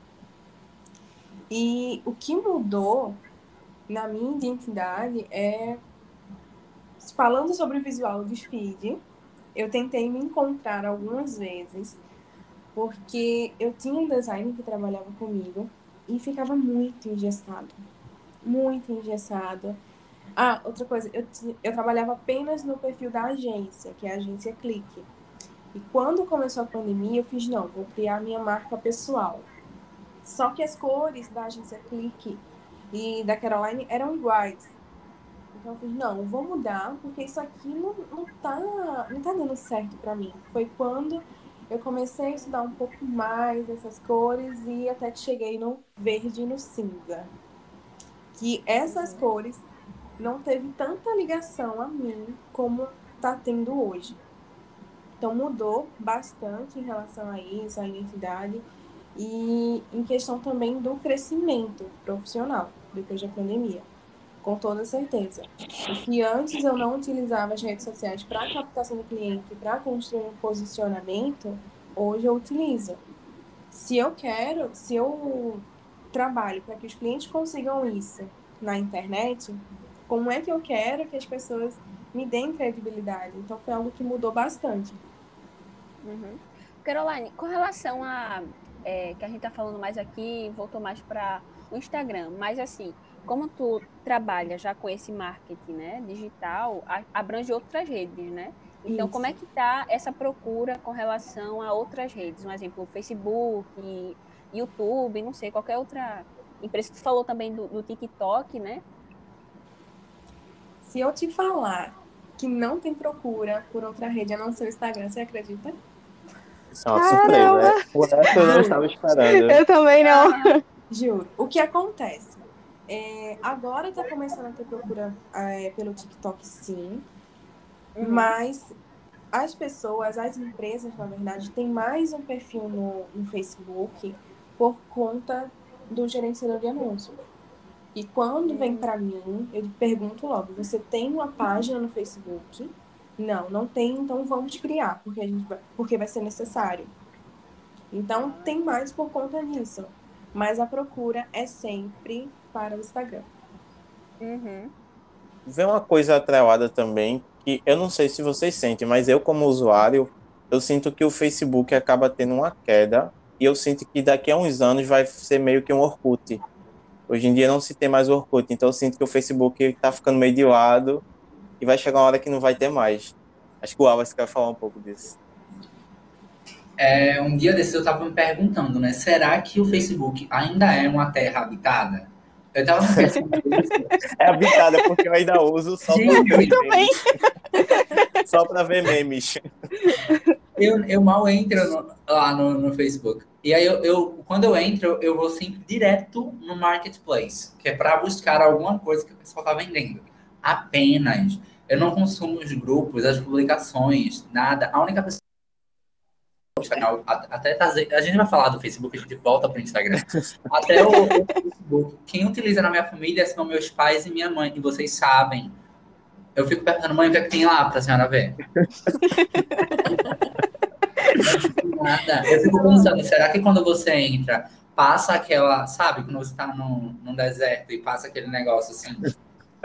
E o que mudou na minha identidade é falando sobre o visual do feed, eu tentei me encontrar algumas vezes, porque eu tinha um designer que trabalhava comigo e ficava muito engessado. Muito engessado. Ah, outra coisa, eu, eu trabalhava apenas no perfil da agência, que é a agência Clique. E quando começou a pandemia, eu fiz, não, vou criar minha marca pessoal. Só que as cores da agência Clique e da Caroline eram iguais. Então eu fiz, não, vou mudar, porque isso aqui não, não, tá, não tá dando certo para mim. Foi quando eu comecei a estudar um pouco mais essas cores e até que cheguei no verde e no cinza. Que essas cores não teve tanta ligação a mim como tá tendo hoje. Então mudou bastante em relação a isso, a identidade e em questão também do crescimento profissional depois da pandemia, com toda certeza. Porque antes eu não utilizava as redes sociais para captação do cliente, para construir um posicionamento, hoje eu utilizo. Se eu quero, se eu trabalho para que os clientes consigam isso na internet, como é que eu quero que as pessoas me deem credibilidade? Então foi algo que mudou bastante. Uhum. Caroline, com relação a é, que a gente está falando mais aqui, voltou mais para o Instagram, mas assim, como tu trabalha já com esse marketing né, digital, abrange outras redes, né? Então, Isso. como é que está essa procura com relação a outras redes? Um exemplo, Facebook, YouTube, não sei, qualquer outra empresa. Tu falou também do, do TikTok, né? Se eu te falar que não tem procura por outra rede a não ser o Instagram, você acredita? Isso é uma Caramba. surpresa. Por essa eu não estava esperando. Eu também não. Ah, juro. O que acontece? É, agora está começando a ter procura é, pelo TikTok, sim. Uhum. Mas as pessoas, as empresas, na verdade, têm mais um perfil no, no Facebook por conta do gerenciador de anúncios. E quando vem para mim, eu pergunto logo: você tem uma página no Facebook? Não, não tem, então vamos criar, porque, a gente vai, porque vai ser necessário. Então, tem mais por conta disso. Mas a procura é sempre para o Instagram. Uhum. Vem uma coisa atrelada também, que eu não sei se vocês sentem, mas eu, como usuário, eu sinto que o Facebook acaba tendo uma queda. E eu sinto que daqui a uns anos vai ser meio que um Orkut. Hoje em dia não se tem mais Orkut, então eu sinto que o Facebook está ficando meio de lado e vai chegar uma hora que não vai ter mais. Acho que o Alves quer falar um pouco disso. É, um dia desses eu estava me perguntando, né? Será que o Facebook ainda é uma terra habitada? Eu tava pensando É habitada porque eu ainda uso só para ver memes. só para ver memes. Eu, eu mal entro no, lá no, no, Facebook. E aí, eu, eu, quando eu entro, eu vou sempre direto no Marketplace, que é para buscar alguma coisa que o pessoal está vendendo. Apenas. Eu não consumo os grupos, as publicações, nada. A única pessoa até a gente vai falar do Facebook, a gente volta para o Instagram. Até o, o, Facebook. Quem utiliza na minha família são meus pais e minha mãe, e vocês sabem. Eu fico perguntando, mãe, o que, é que tem lá para a senhora ver? Nada. Eu fico pensando, será que quando você entra, passa aquela, sabe, quando você está num, num deserto e passa aquele negócio assim?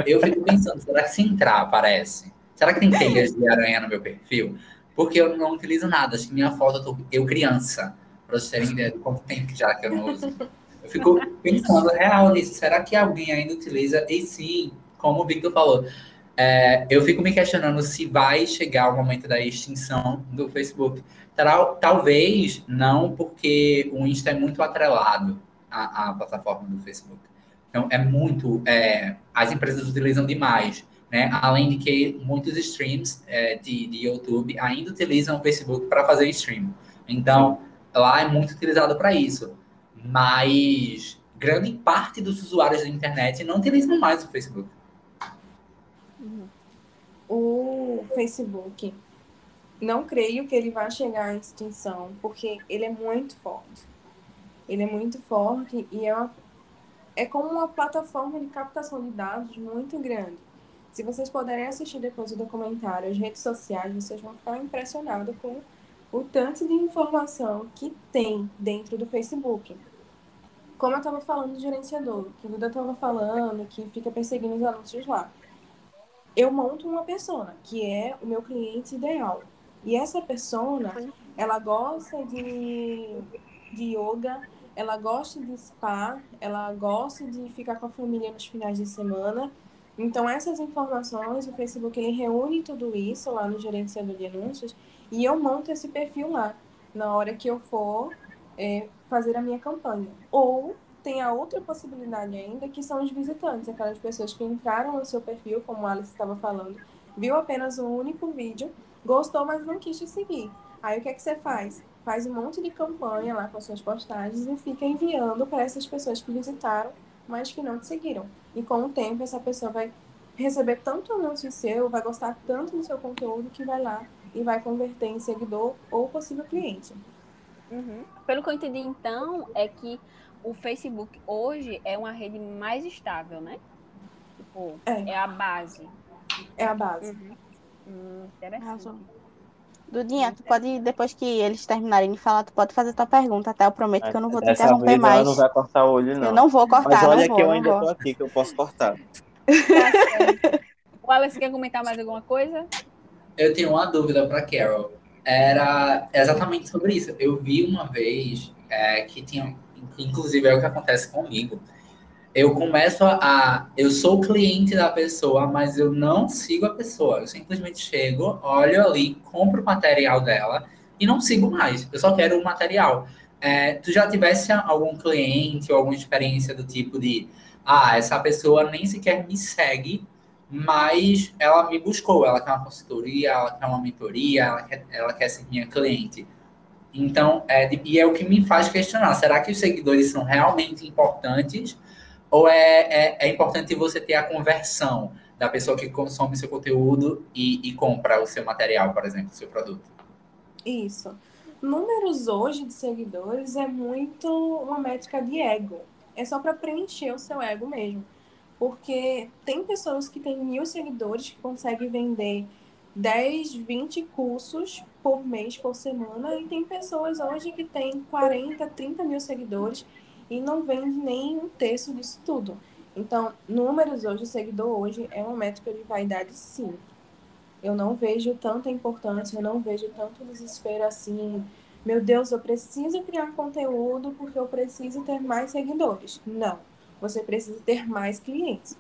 Eu fico pensando, será que se entrar aparece? Será que tem teias de aranha no meu perfil? Porque eu não utilizo nada. Acho que minha foto, eu, tô, eu criança, para vocês terem ideia do quanto tempo já que eu não uso. Eu fico pensando real nisso. Será que alguém ainda utiliza? E sim, como o Victor falou, é, eu fico me questionando se vai chegar o momento da extinção do Facebook. Talvez não, porque o Insta é muito atrelado à, à plataforma do Facebook. Então, é muito. É, as empresas utilizam demais. Né? Além de que muitos streams é, de, de YouTube ainda utilizam o Facebook para fazer stream. Então, lá é muito utilizado para isso. Mas grande parte dos usuários da internet não utilizam mais o Facebook. O Facebook, não creio que ele vá chegar à extinção, porque ele é muito forte. Ele é muito forte e é, uma, é como uma plataforma de captação de dados muito grande. Se vocês puderem assistir depois o documentário, as redes sociais, vocês vão ficar impressionados com o tanto de informação que tem dentro do Facebook. Como eu estava falando do gerenciador, que o Duda estava falando, que fica perseguindo os anúncios lá. Eu monto uma persona, que é o meu cliente ideal. E essa persona, ela gosta de, de yoga, ela gosta de spa, ela gosta de ficar com a família nos finais de semana então, essas informações, o Facebook ele reúne tudo isso lá no gerenciador de anúncios e eu monto esse perfil lá na hora que eu for é, fazer a minha campanha. Ou tem a outra possibilidade ainda, que são os visitantes, aquelas pessoas que entraram no seu perfil, como a Alice estava falando, viu apenas um único vídeo, gostou, mas não quis te seguir. Aí o que é que você faz? Faz um monte de campanha lá com as suas postagens e fica enviando para essas pessoas que visitaram, mas que não te seguiram. E com o tempo, essa pessoa vai receber tanto anúncio seu, vai gostar tanto do seu conteúdo que vai lá e vai converter em seguidor ou possível cliente. Uhum. Pelo que eu entendi, então, é que o Facebook hoje é uma rede mais estável, né? Tipo, é, é a base. É a base. Uhum. Hum, interessante. Dudinha, tu pode, depois que eles terminarem de falar, tu pode fazer tua pergunta, até tá? eu prometo que eu não vou te interromper vez mais. não vai cortar o olho, não. Eu não vou cortar, Mas olha não que vou, eu ainda vou. tô aqui, que eu posso cortar. o Alex quer comentar mais alguma coisa? Eu tenho uma dúvida para Carol. Era exatamente sobre isso. Eu vi uma vez é, que tinha, inclusive é o que acontece comigo eu começo a. Eu sou cliente da pessoa, mas eu não sigo a pessoa. Eu simplesmente chego, olho ali, compro o material dela e não sigo mais. Eu só quero o material. É, tu já tivesse algum cliente ou alguma experiência do tipo de. Ah, essa pessoa nem sequer me segue, mas ela me buscou. Ela quer uma consultoria, ela quer uma mentoria, ela quer, ela quer ser minha cliente. Então, é, e é o que me faz questionar: será que os seguidores são realmente importantes? Ou é, é, é, importante você ter a conversão da pessoa que consome seu conteúdo e, e compra o seu material, por exemplo, o seu produto? Isso. Números hoje de seguidores é muito uma métrica de ego. É só para preencher o seu ego mesmo. Porque tem pessoas que têm mil seguidores que conseguem vender 10, 20 cursos por mês, por semana, e tem pessoas hoje que têm 40, 30 mil seguidores e não vende nem um terço disso tudo. Então, números hoje, seguidor hoje, é uma métrica de vaidade, sim. Eu não vejo tanta importância, eu não vejo tanto desespero assim. Meu Deus, eu preciso criar conteúdo porque eu preciso ter mais seguidores. Não. Você precisa ter mais clientes.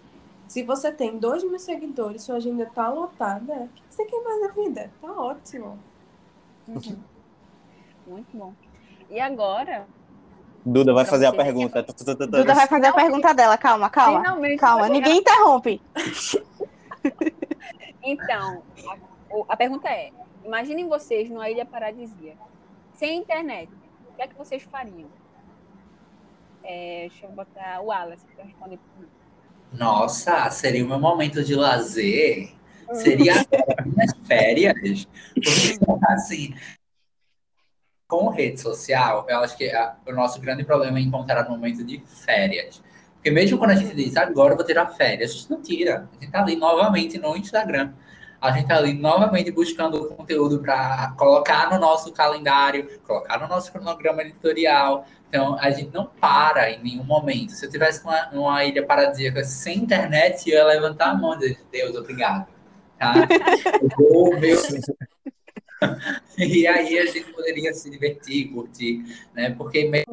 Se você tem dois mil seguidores, sua agenda está lotada, o que você quer mais na vida? Tá ótimo. Uhum. Muito bom. E agora, Duda vai fazer a pergunta. Duda vai fazer a pergunta dela. Calma, calma. Finalmente, calma, ninguém interrompe. Então, a, a, pergunta é: imaginem vocês numa ilha paradisíaca, sem internet. O que é que vocês fariam? É, deixa eu botar o Wallace para responder. Nossa, seria o meu momento de lazer. Seria as minhas férias. Porque, assim, com rede social, eu acho que a, o nosso grande problema é encontrar no momento de férias. Porque mesmo quando a gente diz, agora eu vou tirar férias, a gente não tira. A gente tá ali novamente no Instagram. A gente tá ali novamente buscando conteúdo para colocar no nosso calendário, colocar no nosso cronograma editorial. Então, a gente não para em nenhum momento. Se eu tivesse uma, uma ilha paradisíaca sem internet, eu ia levantar a mão e dizer, Deus, obrigado. Tá? Eu vou, meu, e aí a gente poderia se divertir, curtir, né? Porque mesmo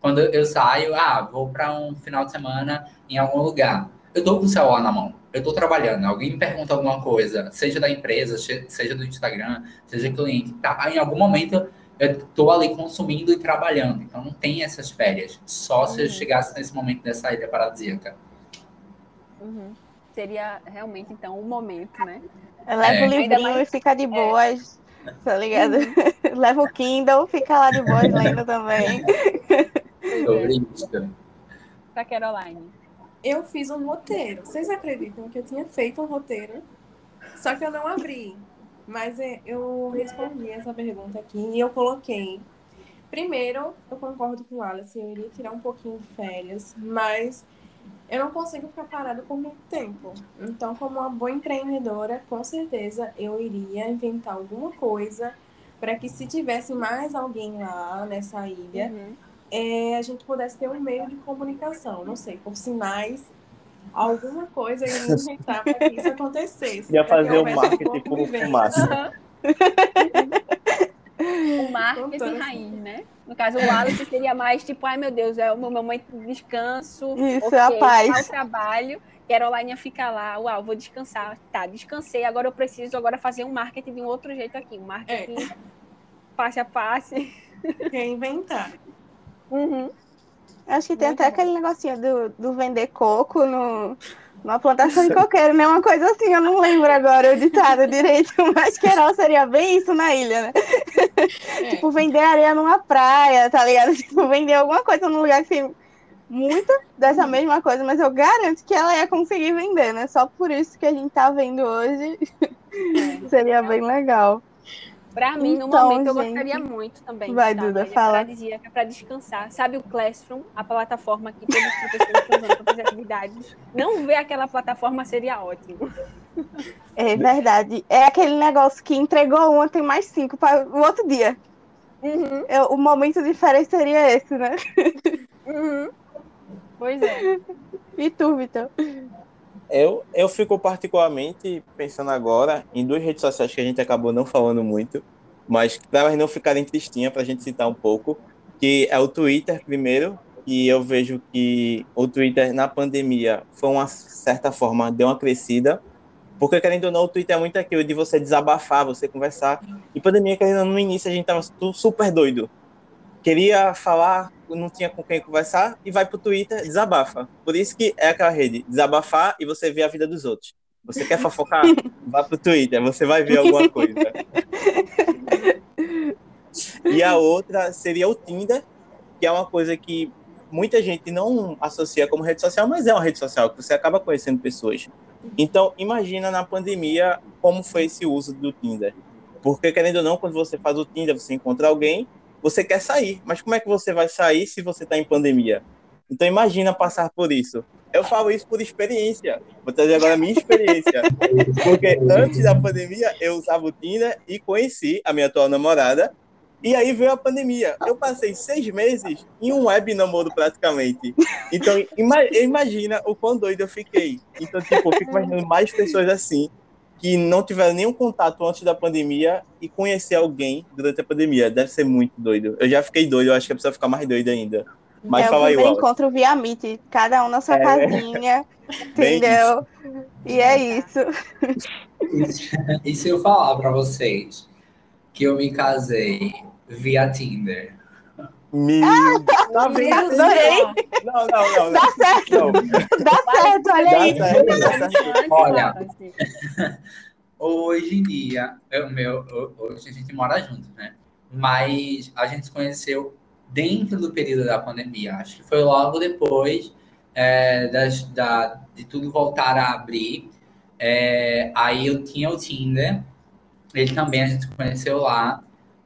quando eu saio, ah, vou para um final de semana em algum lugar, eu tô com o celular na mão, eu tô trabalhando, alguém me pergunta alguma coisa, seja da empresa, seja do Instagram, seja cliente, tá? Em algum momento eu tô ali consumindo e trabalhando, então não tem essas férias, só se eu Uhum. chegasse nesse momento dessa ilha paradisíaca. Uhum. Seria realmente, então, o momento, né? Leva É. o livrinho mais- e fica de boas, tá ligado? Leva o Kindle, fica lá de boas lendo também. Sobre. Pra Caroline. Eu fiz um roteiro. Vocês acreditam que eu tinha feito um roteiro? Só que eu não abri. Mas é, eu respondi essa pergunta aqui e eu coloquei. Primeiro, eu concordo com o Alice, eu iria tirar um pouquinho de férias, mas eu não consigo ficar parada por muito tempo. Então, como uma boa empreendedora, com certeza eu iria inventar alguma coisa para que se tivesse mais alguém lá nessa ilha, Uhum. é, a gente pudesse ter um meio de comunicação, não sei, por sinais, alguma coisa eu ia inventar para que isso acontecesse. Ia fazer um houvesse marketing convivência. fumaça. O marketing raiz, né? No caso, o Wallace seria mais tipo, ai meu Deus, é o meu momento de descanso. Isso, ok, a paz. Ao trabalho. Caroline ia ficar lá, uau, vou descansar. Tá, descansei, agora eu preciso agora fazer um marketing de um outro jeito aqui. Um marketing face a face. Quer inventar. Uhum. Acho que tem Muito até bom. aquele negocinho do, do vender coco no, numa plantação de coqueiro, né? Uma coisa assim, eu não lembro agora o ditado direito, mas Queiroz seria bem isso na ilha, né? É. Tipo, vender areia numa praia, tá ligado? Tipo, vender alguma coisa num lugar que tem muito dessa mesma coisa, mas eu garanto que ela ia conseguir vender, né? Só por isso que a gente tá vendo hoje, seria bem legal. Pra mim, no Então, momento, eu gente. gostaria muito também. Vai, tá? Duda, ilha fala. paradisíaca pra descansar. Sabe o Classroom, a plataforma que todos os professores estão usando para fazer atividades? Não ver aquela plataforma seria ótimo. É verdade. É aquele negócio que entregou uma, tem mais cinco para o outro dia. Uhum, Eu- o momento férias seria esse, né? uhum. Pois é. E tu, Vitor? Eu, eu fico particularmente pensando agora em duas redes sociais que a gente acabou não falando muito, mas para elas não ficarem tristinhas, para a gente citar um pouco, que é o Twitter primeiro, e eu vejo que o Twitter na pandemia foi uma certa forma deu uma crescida, porque querendo ou não, o Twitter é muito aquilo de você desabafar, você conversar. E pandemia, querendo ou não, no início a gente tava tu- super doido. Queria falar, não tinha com quem conversar, e vai pro Twitter, desabafa. Por isso que é aquela rede, desabafar e você vê a vida dos outros. Você quer fofocar? Vá pro Twitter, você vai ver alguma coisa. E a outra seria o Tinder, que é uma coisa que muita gente não associa como rede social, mas é uma rede social que você acaba conhecendo pessoas. Então, imagina na pandemia como foi esse uso do Tinder. Porque, querendo ou não, quando você faz o Tinder, você encontra alguém, você quer sair. Mas como é que você vai sair se você está em pandemia? Então, imagina passar por isso. Eu falo isso por experiência. Vou trazer agora a minha experiência. Porque antes da pandemia, eu usava o Tinder e conheci a minha atual namorada. E aí veio a pandemia. Eu passei seis meses em um web namoro praticamente. Então, ima imagina o quão doido eu fiquei. Então, tipo, eu fico imaginando mais pessoas assim, que não tiveram nenhum contato antes da pandemia e conhecer alguém durante a pandemia. Deve ser muito doido. Eu já fiquei doido, eu acho que a pessoa fica mais doida ainda. Mas é fala aí, Wallace. encontro via Meet, cada um na sua É. casinha, entendeu? E é isso. E se eu falar pra vocês que eu me casei via Tinder? Meu Tá vendo? Adorei. Não, não, não. não. Dá certo, Não, dá certo, olha aí. Olha. Hoje em dia, eu, meu, ho- hoje a gente mora junto, né? Mas a gente se conheceu dentro do período da pandemia. Acho que foi logo depois é, das, da, de tudo voltar a abrir. É, aí eu tinha o Tinder, ele também a gente se conheceu lá.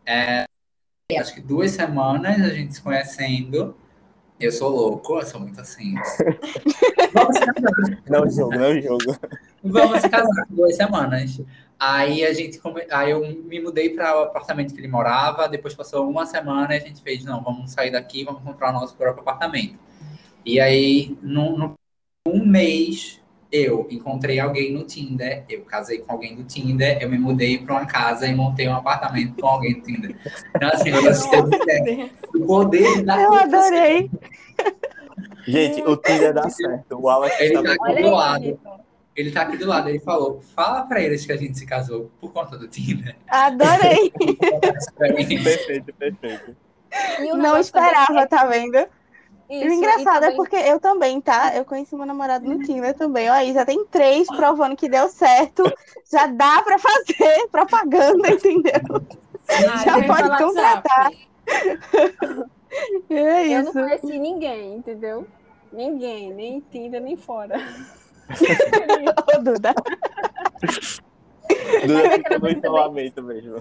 É, acho que duas semanas a gente se conhecendo. Eu sou louco, eu sou muito assim. Vamos se casar. Não jogo, não jogo. Vamos se casar duas semanas. Aí a gente come... aí eu me mudei para o apartamento que ele morava, depois passou uma semana e a gente fez, não, vamos sair daqui, vamos comprar o nosso próprio apartamento. E aí, no, no um mês, eu encontrei alguém no Tinder, eu casei com alguém do Tinder, eu me mudei para uma casa e montei um apartamento com alguém do Tinder. Então, assim, você tem uma ideia do poder da Eu adorei. Gente, o Tinder dá certo. O Alex Ele tá tá Olha aqui do lado. Ele tá aqui do lado, ele falou, fala pra eles que a gente se casou por conta do Tinder. Adorei. perfeito, perfeito. Não esperava, tá vendo? E Isso, o engraçado é também- porque eu também, tá? Eu conheci meu namorado no Tinder também. Ó, aí já tem três provando que deu certo. Já dá pra fazer propaganda, entendeu? Ah, Já pode contratar. É Eu não isso. conheci ninguém, entendeu? Ninguém, nem Tinder, nem fora. Ô, Duda. Durante aquela todo o coisa isolamento mesmo.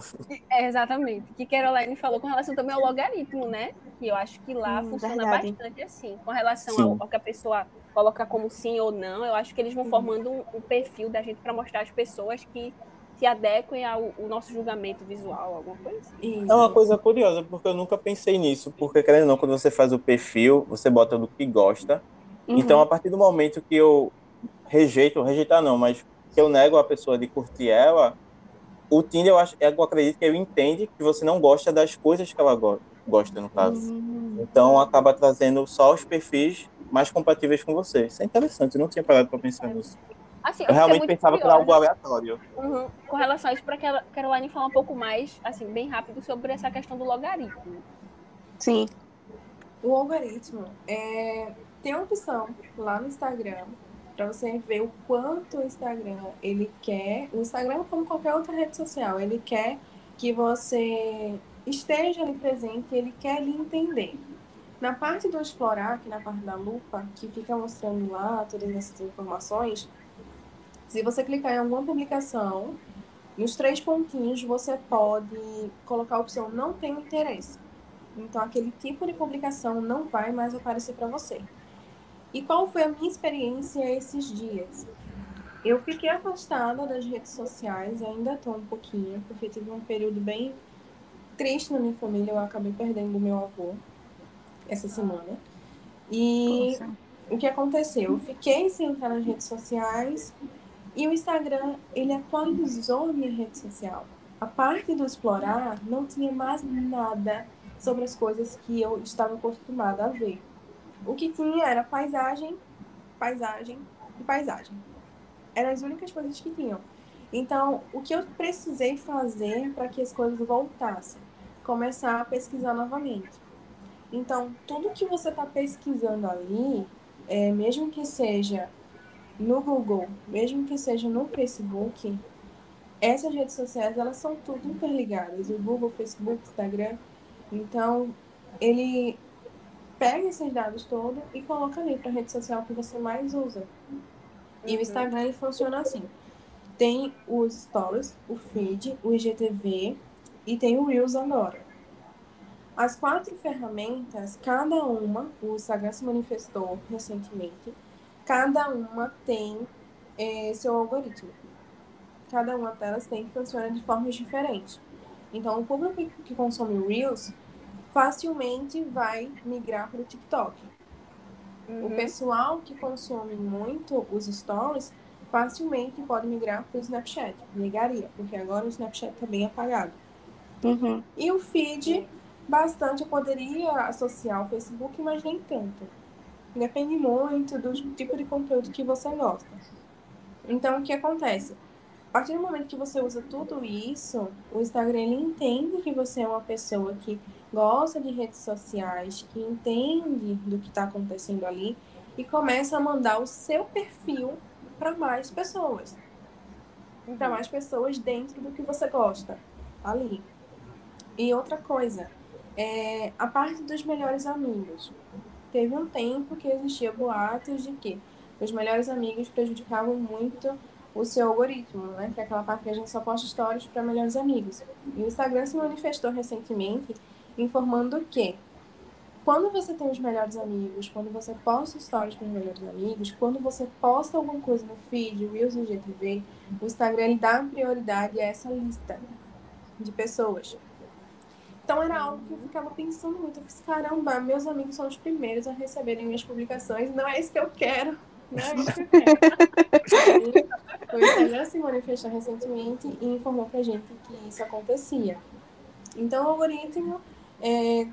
É, exatamente. Que Caroline falou com relação também ao logaritmo, né? Que eu acho que lá Hum, funciona verdade. bastante assim. Com relação Sim. ao, ao que a pessoa coloca como sim ou não, eu acho que eles vão Uhum. formando um, um perfil da gente para mostrar às pessoas que se adequem ao, ao nosso julgamento visual, alguma coisa assim. É uma coisa curiosa, porque eu nunca pensei nisso. Porque, querendo ou não, quando você faz o perfil, você bota do que gosta. Uhum. Então, a partir do momento que eu rejeito, rejeitar não, mas que eu nego a pessoa de curtir ela, o Tinder, eu, acho, eu acredito que ele entende que você não gosta das coisas que ela go- gosta, no caso. Hum, Então, acaba trazendo só os perfis mais compatíveis com você. Isso é interessante, eu não tinha parado para pensar nisso. Assim, Eu realmente pensava que era algo curiosa, aleatório. uhum, com relação a isso, para que a Caroline falar um pouco mais, assim, bem rápido sobre essa questão do logaritmo. Sim. O algoritmo é, tem uma opção lá no Instagram para você ver o quanto o Instagram ele quer, o Instagram como qualquer outra rede social, ele quer que você esteja ali presente, ele quer lhe entender. Na parte do explorar, que na parte da lupa, que fica mostrando lá todas essas informações, se você clicar em alguma publicação, nos três pontinhos você pode colocar a opção não tenho interesse. Então, aquele tipo de publicação não vai mais aparecer para você. E qual foi a minha experiência esses dias? Eu fiquei afastada das redes sociais, ainda estou um pouquinho, porque tive um período bem triste na minha família. Eu acabei perdendo meu avô essa semana. E Nossa. o que aconteceu? Eu fiquei sem entrar nas redes sociais e o Instagram, ele atualizou a minha rede social. A parte do explorar não tinha mais nada sobre as coisas que eu estava acostumada a ver. O que tinha era paisagem, paisagem e paisagem. Eram as únicas coisas que tinham. Então, o que eu precisei fazer para que as coisas voltassem? Começar a pesquisar novamente. Então, tudo que você está pesquisando ali, é, mesmo que seja no Google, mesmo que seja no Facebook, essas redes sociais elas são tudo interligadas. O Google, o Facebook, o Instagram. Então, ele pega esses dados todos e coloca ali para a rede social que você mais usa. E o Uhum. Instagram ele funciona assim. Tem os stories, o feed, o IGTV e tem o Reels agora. As quatro ferramentas, cada uma, o Instagram se manifestou recentemente, cada uma tem eh, seu algoritmo. Cada uma delas tem funciona de formas diferentes. Então, o público que- que consome o Reels facilmente vai migrar para o TikTok. O Uhum. pessoal que consome muito os stories facilmente pode migrar para o Snapchat. Migraria, porque agora o Snapchat está bem apagado. Uhum. E o feed, bastante eu poderia associar ao Facebook, mas nem tanto. Depende muito do tipo de conteúdo que você gosta. Então, o que acontece? A partir do momento que você usa tudo isso, o Instagram ele entende que você é uma pessoa que gosta de redes sociais, que entende do que está acontecendo ali e começa a mandar o seu perfil para mais pessoas. Para mais pessoas dentro do que você gosta ali. E outra coisa, é a parte dos melhores amigos. Teve um tempo que existia boatos de que os melhores amigos prejudicavam muito o seu algoritmo, né? Que é aquela parte que a gente só posta stories para melhores amigos. E o Instagram se manifestou recentemente informando que quando você tem os melhores amigos, quando você posta stories para os melhores amigos, quando você posta alguma coisa no feed, Reels e GTV, o Instagram dá prioridade a essa lista de pessoas. Então era algo que eu ficava pensando muito. Eu fiz, caramba, meus amigos são os primeiros a receberem minhas publicações. Não é isso que eu quero. Não é isso que eu quero. o Instagram se manifestou recentemente e informou pra gente que isso acontecia. Então o algoritmo é,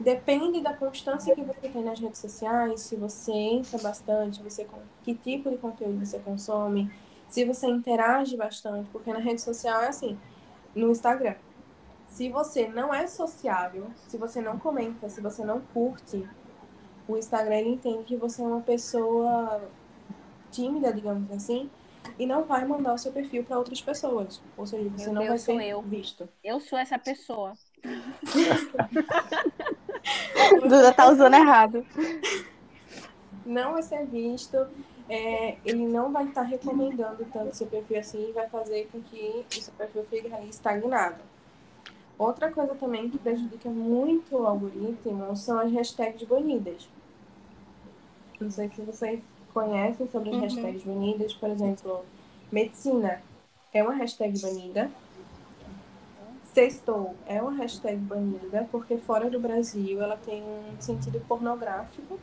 depende da constância que você tem nas redes sociais, se você entra bastante, você que tipo de conteúdo você consome, se você interage bastante, porque na rede social é assim, no Instagram. Se você não é sociável, se você não comenta, se você não curte, o Instagram ele entende que você é uma pessoa tímida, digamos assim, e não vai mandar o seu perfil para outras pessoas. Ou seja, você Meu não Deus, vai ser eu. visto. Eu sou essa pessoa. Duda tá usando errado. não vai ser visto, é, ele não vai estar recomendando tanto seu perfil assim e vai fazer com que o seu perfil fique estagnado. Outra coisa também que prejudica muito o algoritmo são as hashtags banidas. Não sei se vocês conhecem sobre as Uhum. hashtags banidas, por exemplo, medicina é uma hashtag banida. Sextou é uma hashtag banida, porque fora do Brasil ela tem um sentido pornográfico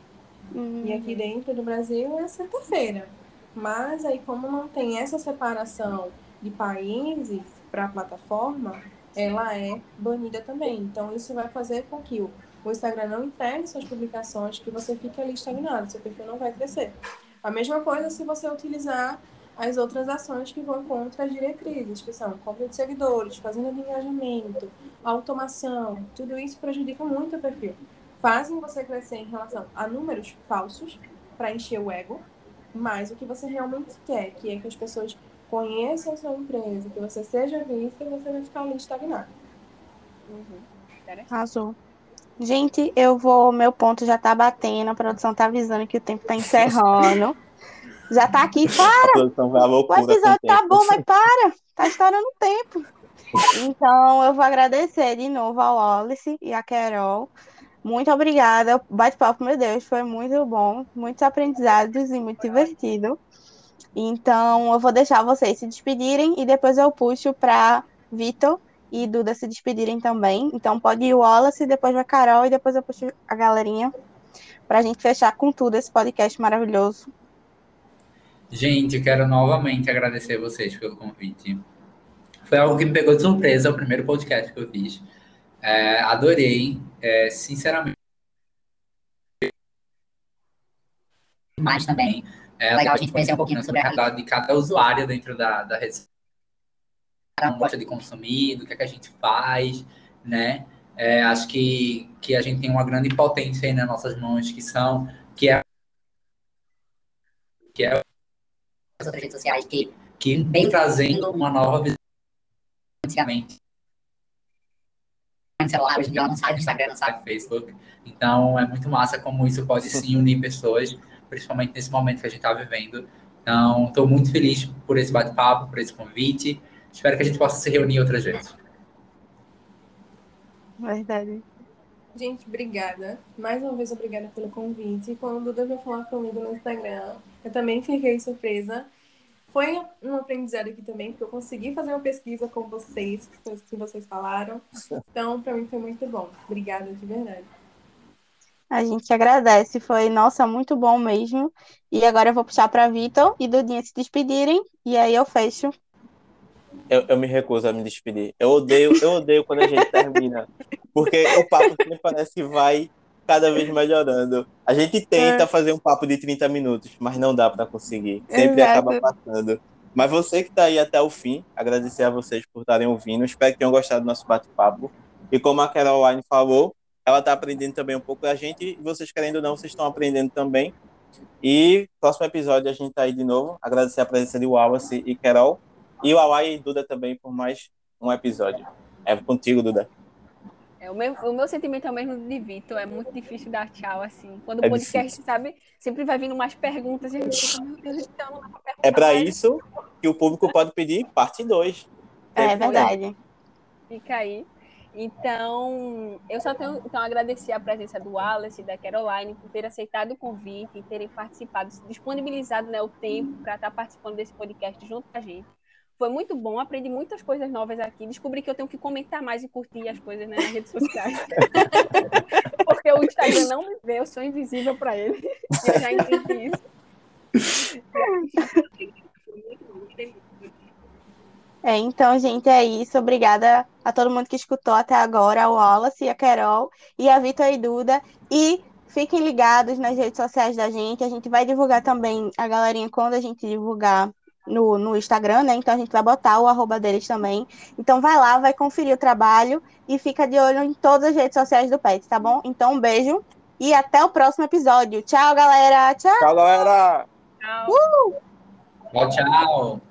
e aqui dentro do Brasil é sexta-feira. Mas aí, como não tem essa separação de países para a plataforma, ela é banida também. Então, isso vai fazer com que o, Instagram não entregue suas publicações, que você fique ali estagnado, seu perfil não vai crescer. A mesma coisa se você utilizar as outras ações que vão contra as diretrizes, que são compra de seguidores, fazenda de engajamento, automação. Tudo isso prejudica muito o perfil fazem você crescer em relação a números falsos para encher o ego, mas o que você realmente quer, que é que as pessoas conheçam a sua empresa, que você seja vista, você vai ficar ali estagnado. Uhum. Arrasou. Gente, eu vou. Meu ponto já tá batendo, a produção tá avisando que o tempo tá encerrando. Já tá aqui, para! A produção vai à O episódio tá tempo. bom, mas para! Tá estourando o tempo. Então, eu vou agradecer de novo ao Wallace e à Carol. Muito obrigada. O bate-papo, meu Deus, foi muito bom. Muitos aprendizados e muito divertido. Então, eu vou deixar vocês se despedirem e depois eu puxo para Vitor e Duda se despedirem também. Então, pode ir o Wallace, depois vai Carol e depois eu puxo a galerinha para a gente fechar com tudo esse podcast maravilhoso. Gente, eu quero novamente agradecer vocês pelo convite. Foi algo que me pegou de surpresa, o primeiro podcast que eu fiz. É, adorei, é, sinceramente. Mas também é legal a gente conhecer um pouquinho sobre a realidade de cada usuário dentro da, da rede social. Gosta de consumir, do que, é que a gente faz, né? É, acho que, que a gente tem uma grande potência aí nas nossas mãos, que são, que é, que é as outras redes sociais que, que vem trazendo uma nova visão antigamente. Celular, hoje em dia ela não sai do Instagram, não sai do Facebook. Então é muito massa como isso pode sim unir pessoas, principalmente nesse momento que a gente está vivendo. Então, estou muito feliz por esse bate-papo, por esse convite. Espero que a gente possa se reunir outras vezes. Verdade. Gente, obrigada. Mais uma vez, obrigada pelo convite. Quando o Duda veio falar comigo no Instagram, eu também fiquei surpresa. Foi um aprendizado aqui também, porque eu consegui fazer uma pesquisa com vocês, coisas que vocês falaram. Então, para mim foi muito bom. Obrigada, de verdade. A gente agradece, foi, nossa, muito bom mesmo. E agora eu vou puxar para Vitor e Dudinha se despedirem, e aí eu fecho. Eu, eu me recuso a me despedir. Eu odeio, eu odeio quando a gente termina. Porque o papo sempre parece que vai cada vez melhorando. A gente tenta fazer um papo de 30 minutos, mas não dá para conseguir. Sempre Exato. acaba passando. Mas você que está aí até o fim, agradecer a vocês por estarem ouvindo. Espero que tenham gostado do nosso bate-papo. E como a Caroline falou, ela está aprendendo também um pouco da gente. E vocês, querendo ou não, vocês estão aprendendo também. E próximo episódio a gente tá aí de novo. Agradecer a presença de Wallace e Carol. E o Awai e Duda também por mais um episódio. É contigo, Duda. É, o, meu, o meu sentimento é o mesmo de Vitor. É muito difícil dar tchau, assim. Quando o É podcast, difícil. sabe, sempre vai vindo mais perguntas e a gente fica, meu Deus, então não dá pra perguntar É para isso que o público pode pedir parte 2. É verdade. Fica aí. Então, eu só tenho então, agradecer a presença do Wallace e da Caroline por ter aceitado o convite e terem participado, disponibilizado né, o tempo para estar participando desse podcast junto com a gente. Foi muito bom, aprendi muitas coisas novas aqui. Descobri que eu tenho que comentar mais e curtir as coisas né, nas redes sociais. Porque o Instagram não me vê, eu sou invisível para ele. Eu já entendi isso. É, então, gente, é isso. Obrigada a todo mundo que escutou até agora, ao Wallace, a Carol e a Vitor e Duda. E fiquem ligados nas redes sociais da gente. A gente vai divulgar também a galerinha quando a gente divulgar no, no Instagram, né? Então a gente vai botar o arroba deles também. Então vai lá, vai conferir o trabalho e fica de olho em todas as redes sociais do Pet, tá bom? Então um beijo e até o próximo episódio. Tchau, galera. Tchau. Tchau, galera. Tchau. Uh! Tchau, tchau.